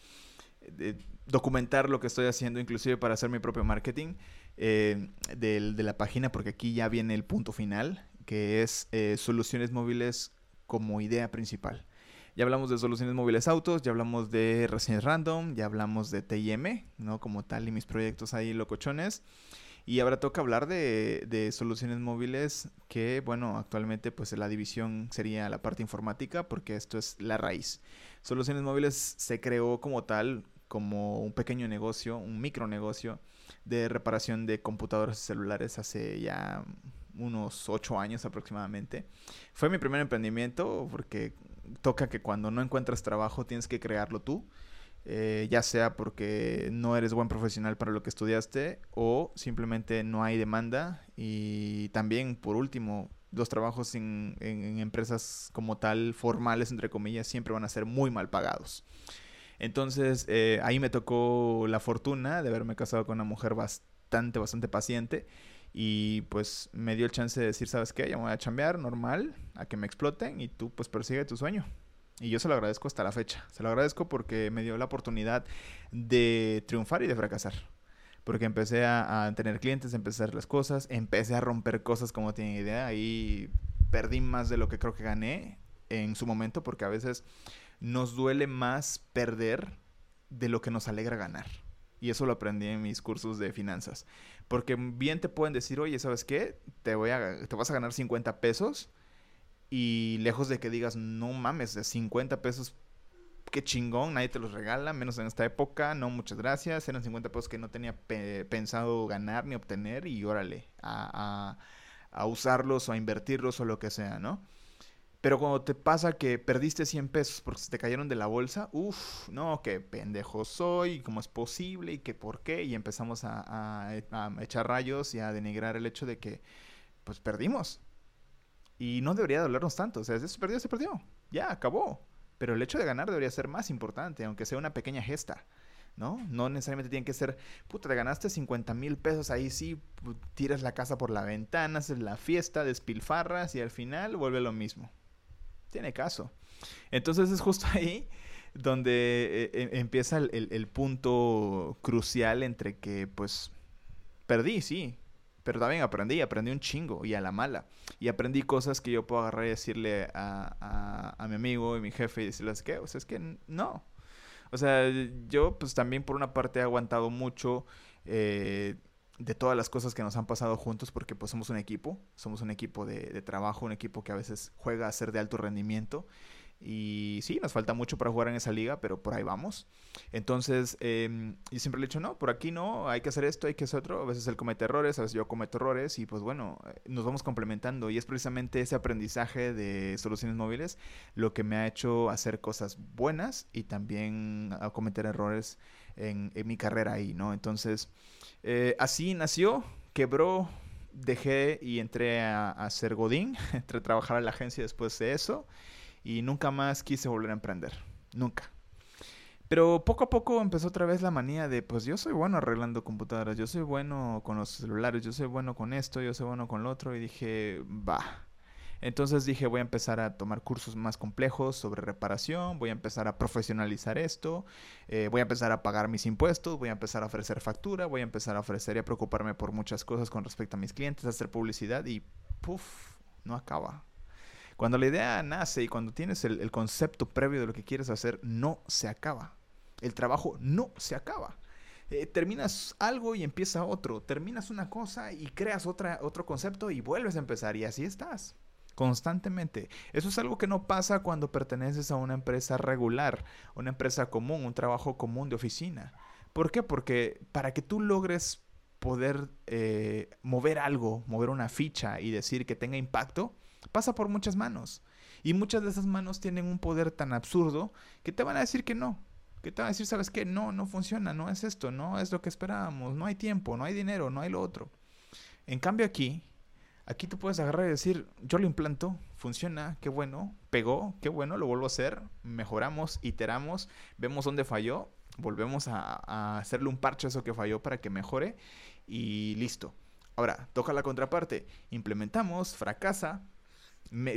documentar lo que estoy haciendo, inclusive para hacer mi propio marketing eh, de, de, la página, porque aquí ya viene el punto final, que es soluciones móviles como idea principal. Ya hablamos de soluciones móviles autos, ya hablamos de reseñas random, ya hablamos de TIM, ¿no? Como tal y mis proyectos ahí locochones. Y ahora toca hablar de, de, soluciones móviles que, bueno, actualmente pues la división sería la parte informática porque esto es la raíz. Soluciones móviles se creó como tal, como un pequeño negocio, un micronegocio de reparación de computadoras y celulares hace ya unos ocho años aproximadamente. Fue mi primer emprendimiento porque toca que cuando no encuentras trabajo tienes que crearlo tú. Eh, ya sea porque no eres buen profesional para lo que estudiaste o simplemente no hay demanda y también por último los trabajos en, empresas como tal formales entre comillas siempre van a ser muy mal pagados Entonces, eh, ahí me tocó la fortuna de haberme casado con una mujer bastante, bastante paciente. Y pues me dio el chance de decir, ¿sabes qué? Ya me voy a chambear normal, a que me exploten y tú pues persigue tu sueño. Y yo se lo agradezco hasta la fecha. Se lo agradezco porque me dio la oportunidad de triunfar y de fracasar. Porque empecé a, tener clientes, empecé a hacer las cosas, empecé a romper cosas como tienen idea. Y perdí más de lo que creo que gané en su momento porque a veces nos duele más perder de lo que nos alegra ganar. Y eso lo aprendí en mis cursos de finanzas. Porque bien te pueden decir, oye, ¿sabes qué? Te, voy a, te vas a ganar 50 pesos y lejos de que digas, no mames, de 50 pesos, qué chingón, nadie te los regala, menos en esta época, no, muchas gracias. Eran 50 pesos que no tenía pensado ganar ni obtener y órale, a, a, usarlos o a invertirlos o lo que sea, ¿no? Pero cuando te pasa que perdiste 100 pesos porque se te cayeron de la bolsa, uff, no, qué pendejo soy, cómo es posible y qué por qué. Y empezamos a, echar rayos y a denigrar el hecho de que, pues perdimos. Y no debería dolernos tanto. O sea, se perdió, se perdió. Ya, acabó. Pero el hecho de ganar debería ser más importante, aunque sea una pequeña gesta. ¿no? No necesariamente tiene que ser, puta, te ganaste 50 mil pesos, ahí sí, tiras la casa por la ventana, haces la fiesta, despilfarras y al final vuelve lo mismo. Tiene caso. Entonces es justo ahí donde eh, em, empieza el, punto crucial entre que, pues, perdí, sí, pero también aprendí, aprendí un chingo y a la mala. Y aprendí cosas que yo puedo agarrar y decirle a, a, mi amigo y mi jefe y decirles que, o sea, es que no. O sea, yo pues también por una parte he aguantado mucho eh, de todas las cosas que nos han pasado juntos porque pues somos un equipo, somos un equipo de, de trabajo, un equipo que a veces juega a ser de alto rendimiento. Y sí, nos falta mucho para jugar en esa liga, pero por ahí vamos. Entonces, eh, yo siempre le he dicho, no, por aquí no, hay que hacer esto, hay que hacer otro. A veces él comete errores, a veces yo cometo errores y pues bueno, eh, nos vamos complementando. Y es precisamente ese aprendizaje de soluciones móviles lo que me ha hecho hacer cosas buenas y también a cometer errores en, mi carrera ahí, ¿no? Entonces, eh, así nació, quebró, dejé y entré a, ser Godín, <laughs> entré a trabajar en la agencia después de eso y nunca más quise volver a emprender. Nunca. Pero poco a poco empezó otra vez la manía de, pues yo soy bueno arreglando computadoras, yo soy bueno con los celulares, yo soy bueno con esto, yo soy bueno con lo otro. Y dije, va. Entonces dije, voy a empezar a tomar cursos más complejos sobre reparación, voy a empezar a profesionalizar esto, eh, voy a empezar a pagar mis impuestos, voy a empezar a ofrecer factura, voy a empezar a ofrecer y a preocuparme por muchas cosas con respecto a mis clientes, hacer publicidad y, puff, no acaba. Cuando la idea nace y cuando tienes el, concepto previo de lo que quieres hacer, no se acaba. El trabajo no se acaba. Eh, terminas algo y empieza otro. Terminas una cosa y creas otra, otro concepto y vuelves a empezar. Y así estás. Constantemente. Eso es algo que no pasa cuando perteneces a una empresa regular, una empresa común, un trabajo común de oficina. ¿Por qué? Porque para que tú logres poder eh, mover algo, mover una ficha y decir que tenga impacto, pasa por muchas manos. Y muchas de esas manos tienen un poder tan absurdo que te van a decir que no. Que te van a decir, ¿sabes qué? No, no funciona, no es esto, no es lo que esperábamos, no hay tiempo, no hay dinero, no hay lo otro. En cambio aquí, aquí tú puedes agarrar y decir, yo lo implanto, funciona, qué bueno, pegó, qué bueno, lo vuelvo a hacer, mejoramos, iteramos, vemos dónde falló, volvemos a, hacerle un parche a eso que falló para que mejore y listo. Ahora, toca la contraparte, implementamos, fracasa,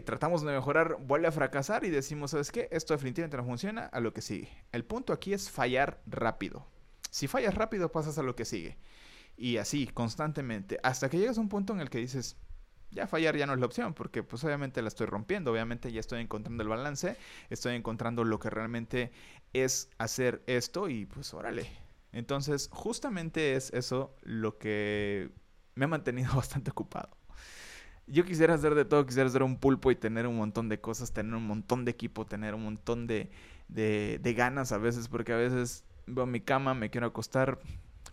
tratamos de mejorar, vuelve a fracasar y decimos, ¿sabes qué? Esto definitivamente no funciona, a lo que sigue. El punto aquí es fallar rápido. Si fallas rápido, pasas a lo que sigue. Y así, constantemente, hasta que llegas a un punto en el que dices, ya fallar ya no es la opción, porque pues obviamente la estoy rompiendo, obviamente ya estoy encontrando el balance, estoy encontrando lo que realmente es hacer esto y pues órale. Entonces, justamente es eso lo que me ha mantenido <laughs> bastante ocupado. Yo quisiera hacer de todo, quisiera ser un pulpo y tener un montón de cosas, tener un montón de equipo, tener un montón de, de, ganas a veces, porque a veces veo mi cama, me quiero acostar,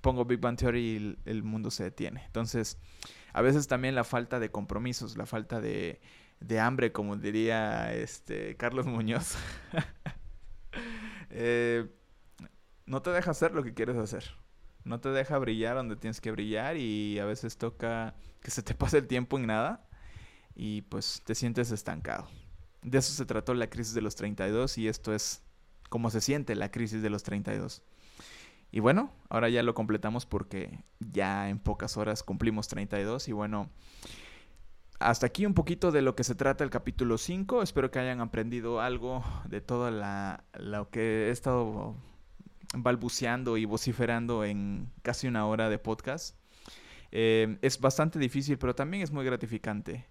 pongo Big Bang Theory y el, mundo se detiene. Entonces, a veces también la falta de compromisos, la falta de, hambre, como diría este Carlos <laughs> Muñoz, eh, no te deja hacer lo que quieres hacer. No te deja brillar donde tienes que brillar y a veces toca que se te <laughs> pase el tiempo en nada y pues te sientes estancado. De eso se trató la crisis de los 32 y esto es cómo se siente la crisis de los 32. Y bueno, ahora ya lo completamos porque ya en pocas horas cumplimos 32 y bueno, hasta aquí un poquito de lo que se trata el capítulo 5. Espero que hayan aprendido algo de todo la, lo que he estado balbuceando y vociferando en casi una hora de podcast. Eh, es bastante difícil, pero también es muy gratificante.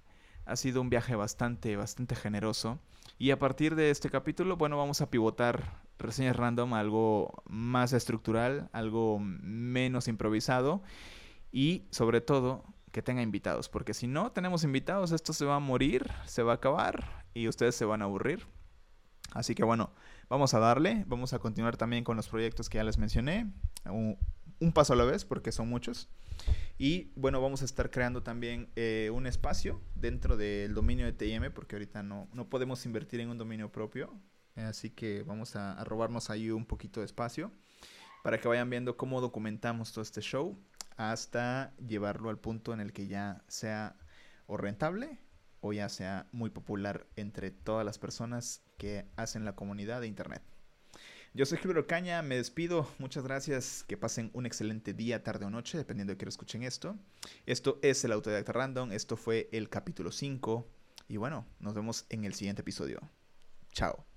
Ha sido un viaje bastante, bastante generoso. Y a partir de este capítulo, bueno, vamos a pivotar reseñas random algo más estructural, algo menos improvisado y sobre todo que tenga invitados, porque si no tenemos invitados, esto se va a morir, se va a acabar y ustedes se van a aburrir. Así que bueno, vamos a darle, vamos a continuar también con los proyectos que ya les mencioné, un, paso a la vez, porque son muchos. Y bueno, vamos a estar creando también eh, un espacio dentro del dominio de TM, porque ahorita no, no podemos invertir en un dominio propio. Así que vamos a, robarnos ahí un poquito de espacio para que vayan viendo cómo documentamos todo este show hasta llevarlo al punto en el que ya sea rentable o ya sea muy popular entre todas las personas que hacen la comunidad de Internet. Yo soy Gilberto Caña, me despido, muchas gracias, que pasen un excelente día, tarde o noche, dependiendo de que lo escuchen esto. Esto es el Autodidacta Random, esto fue el capítulo 5 y bueno, nos vemos en el siguiente episodio. Chao.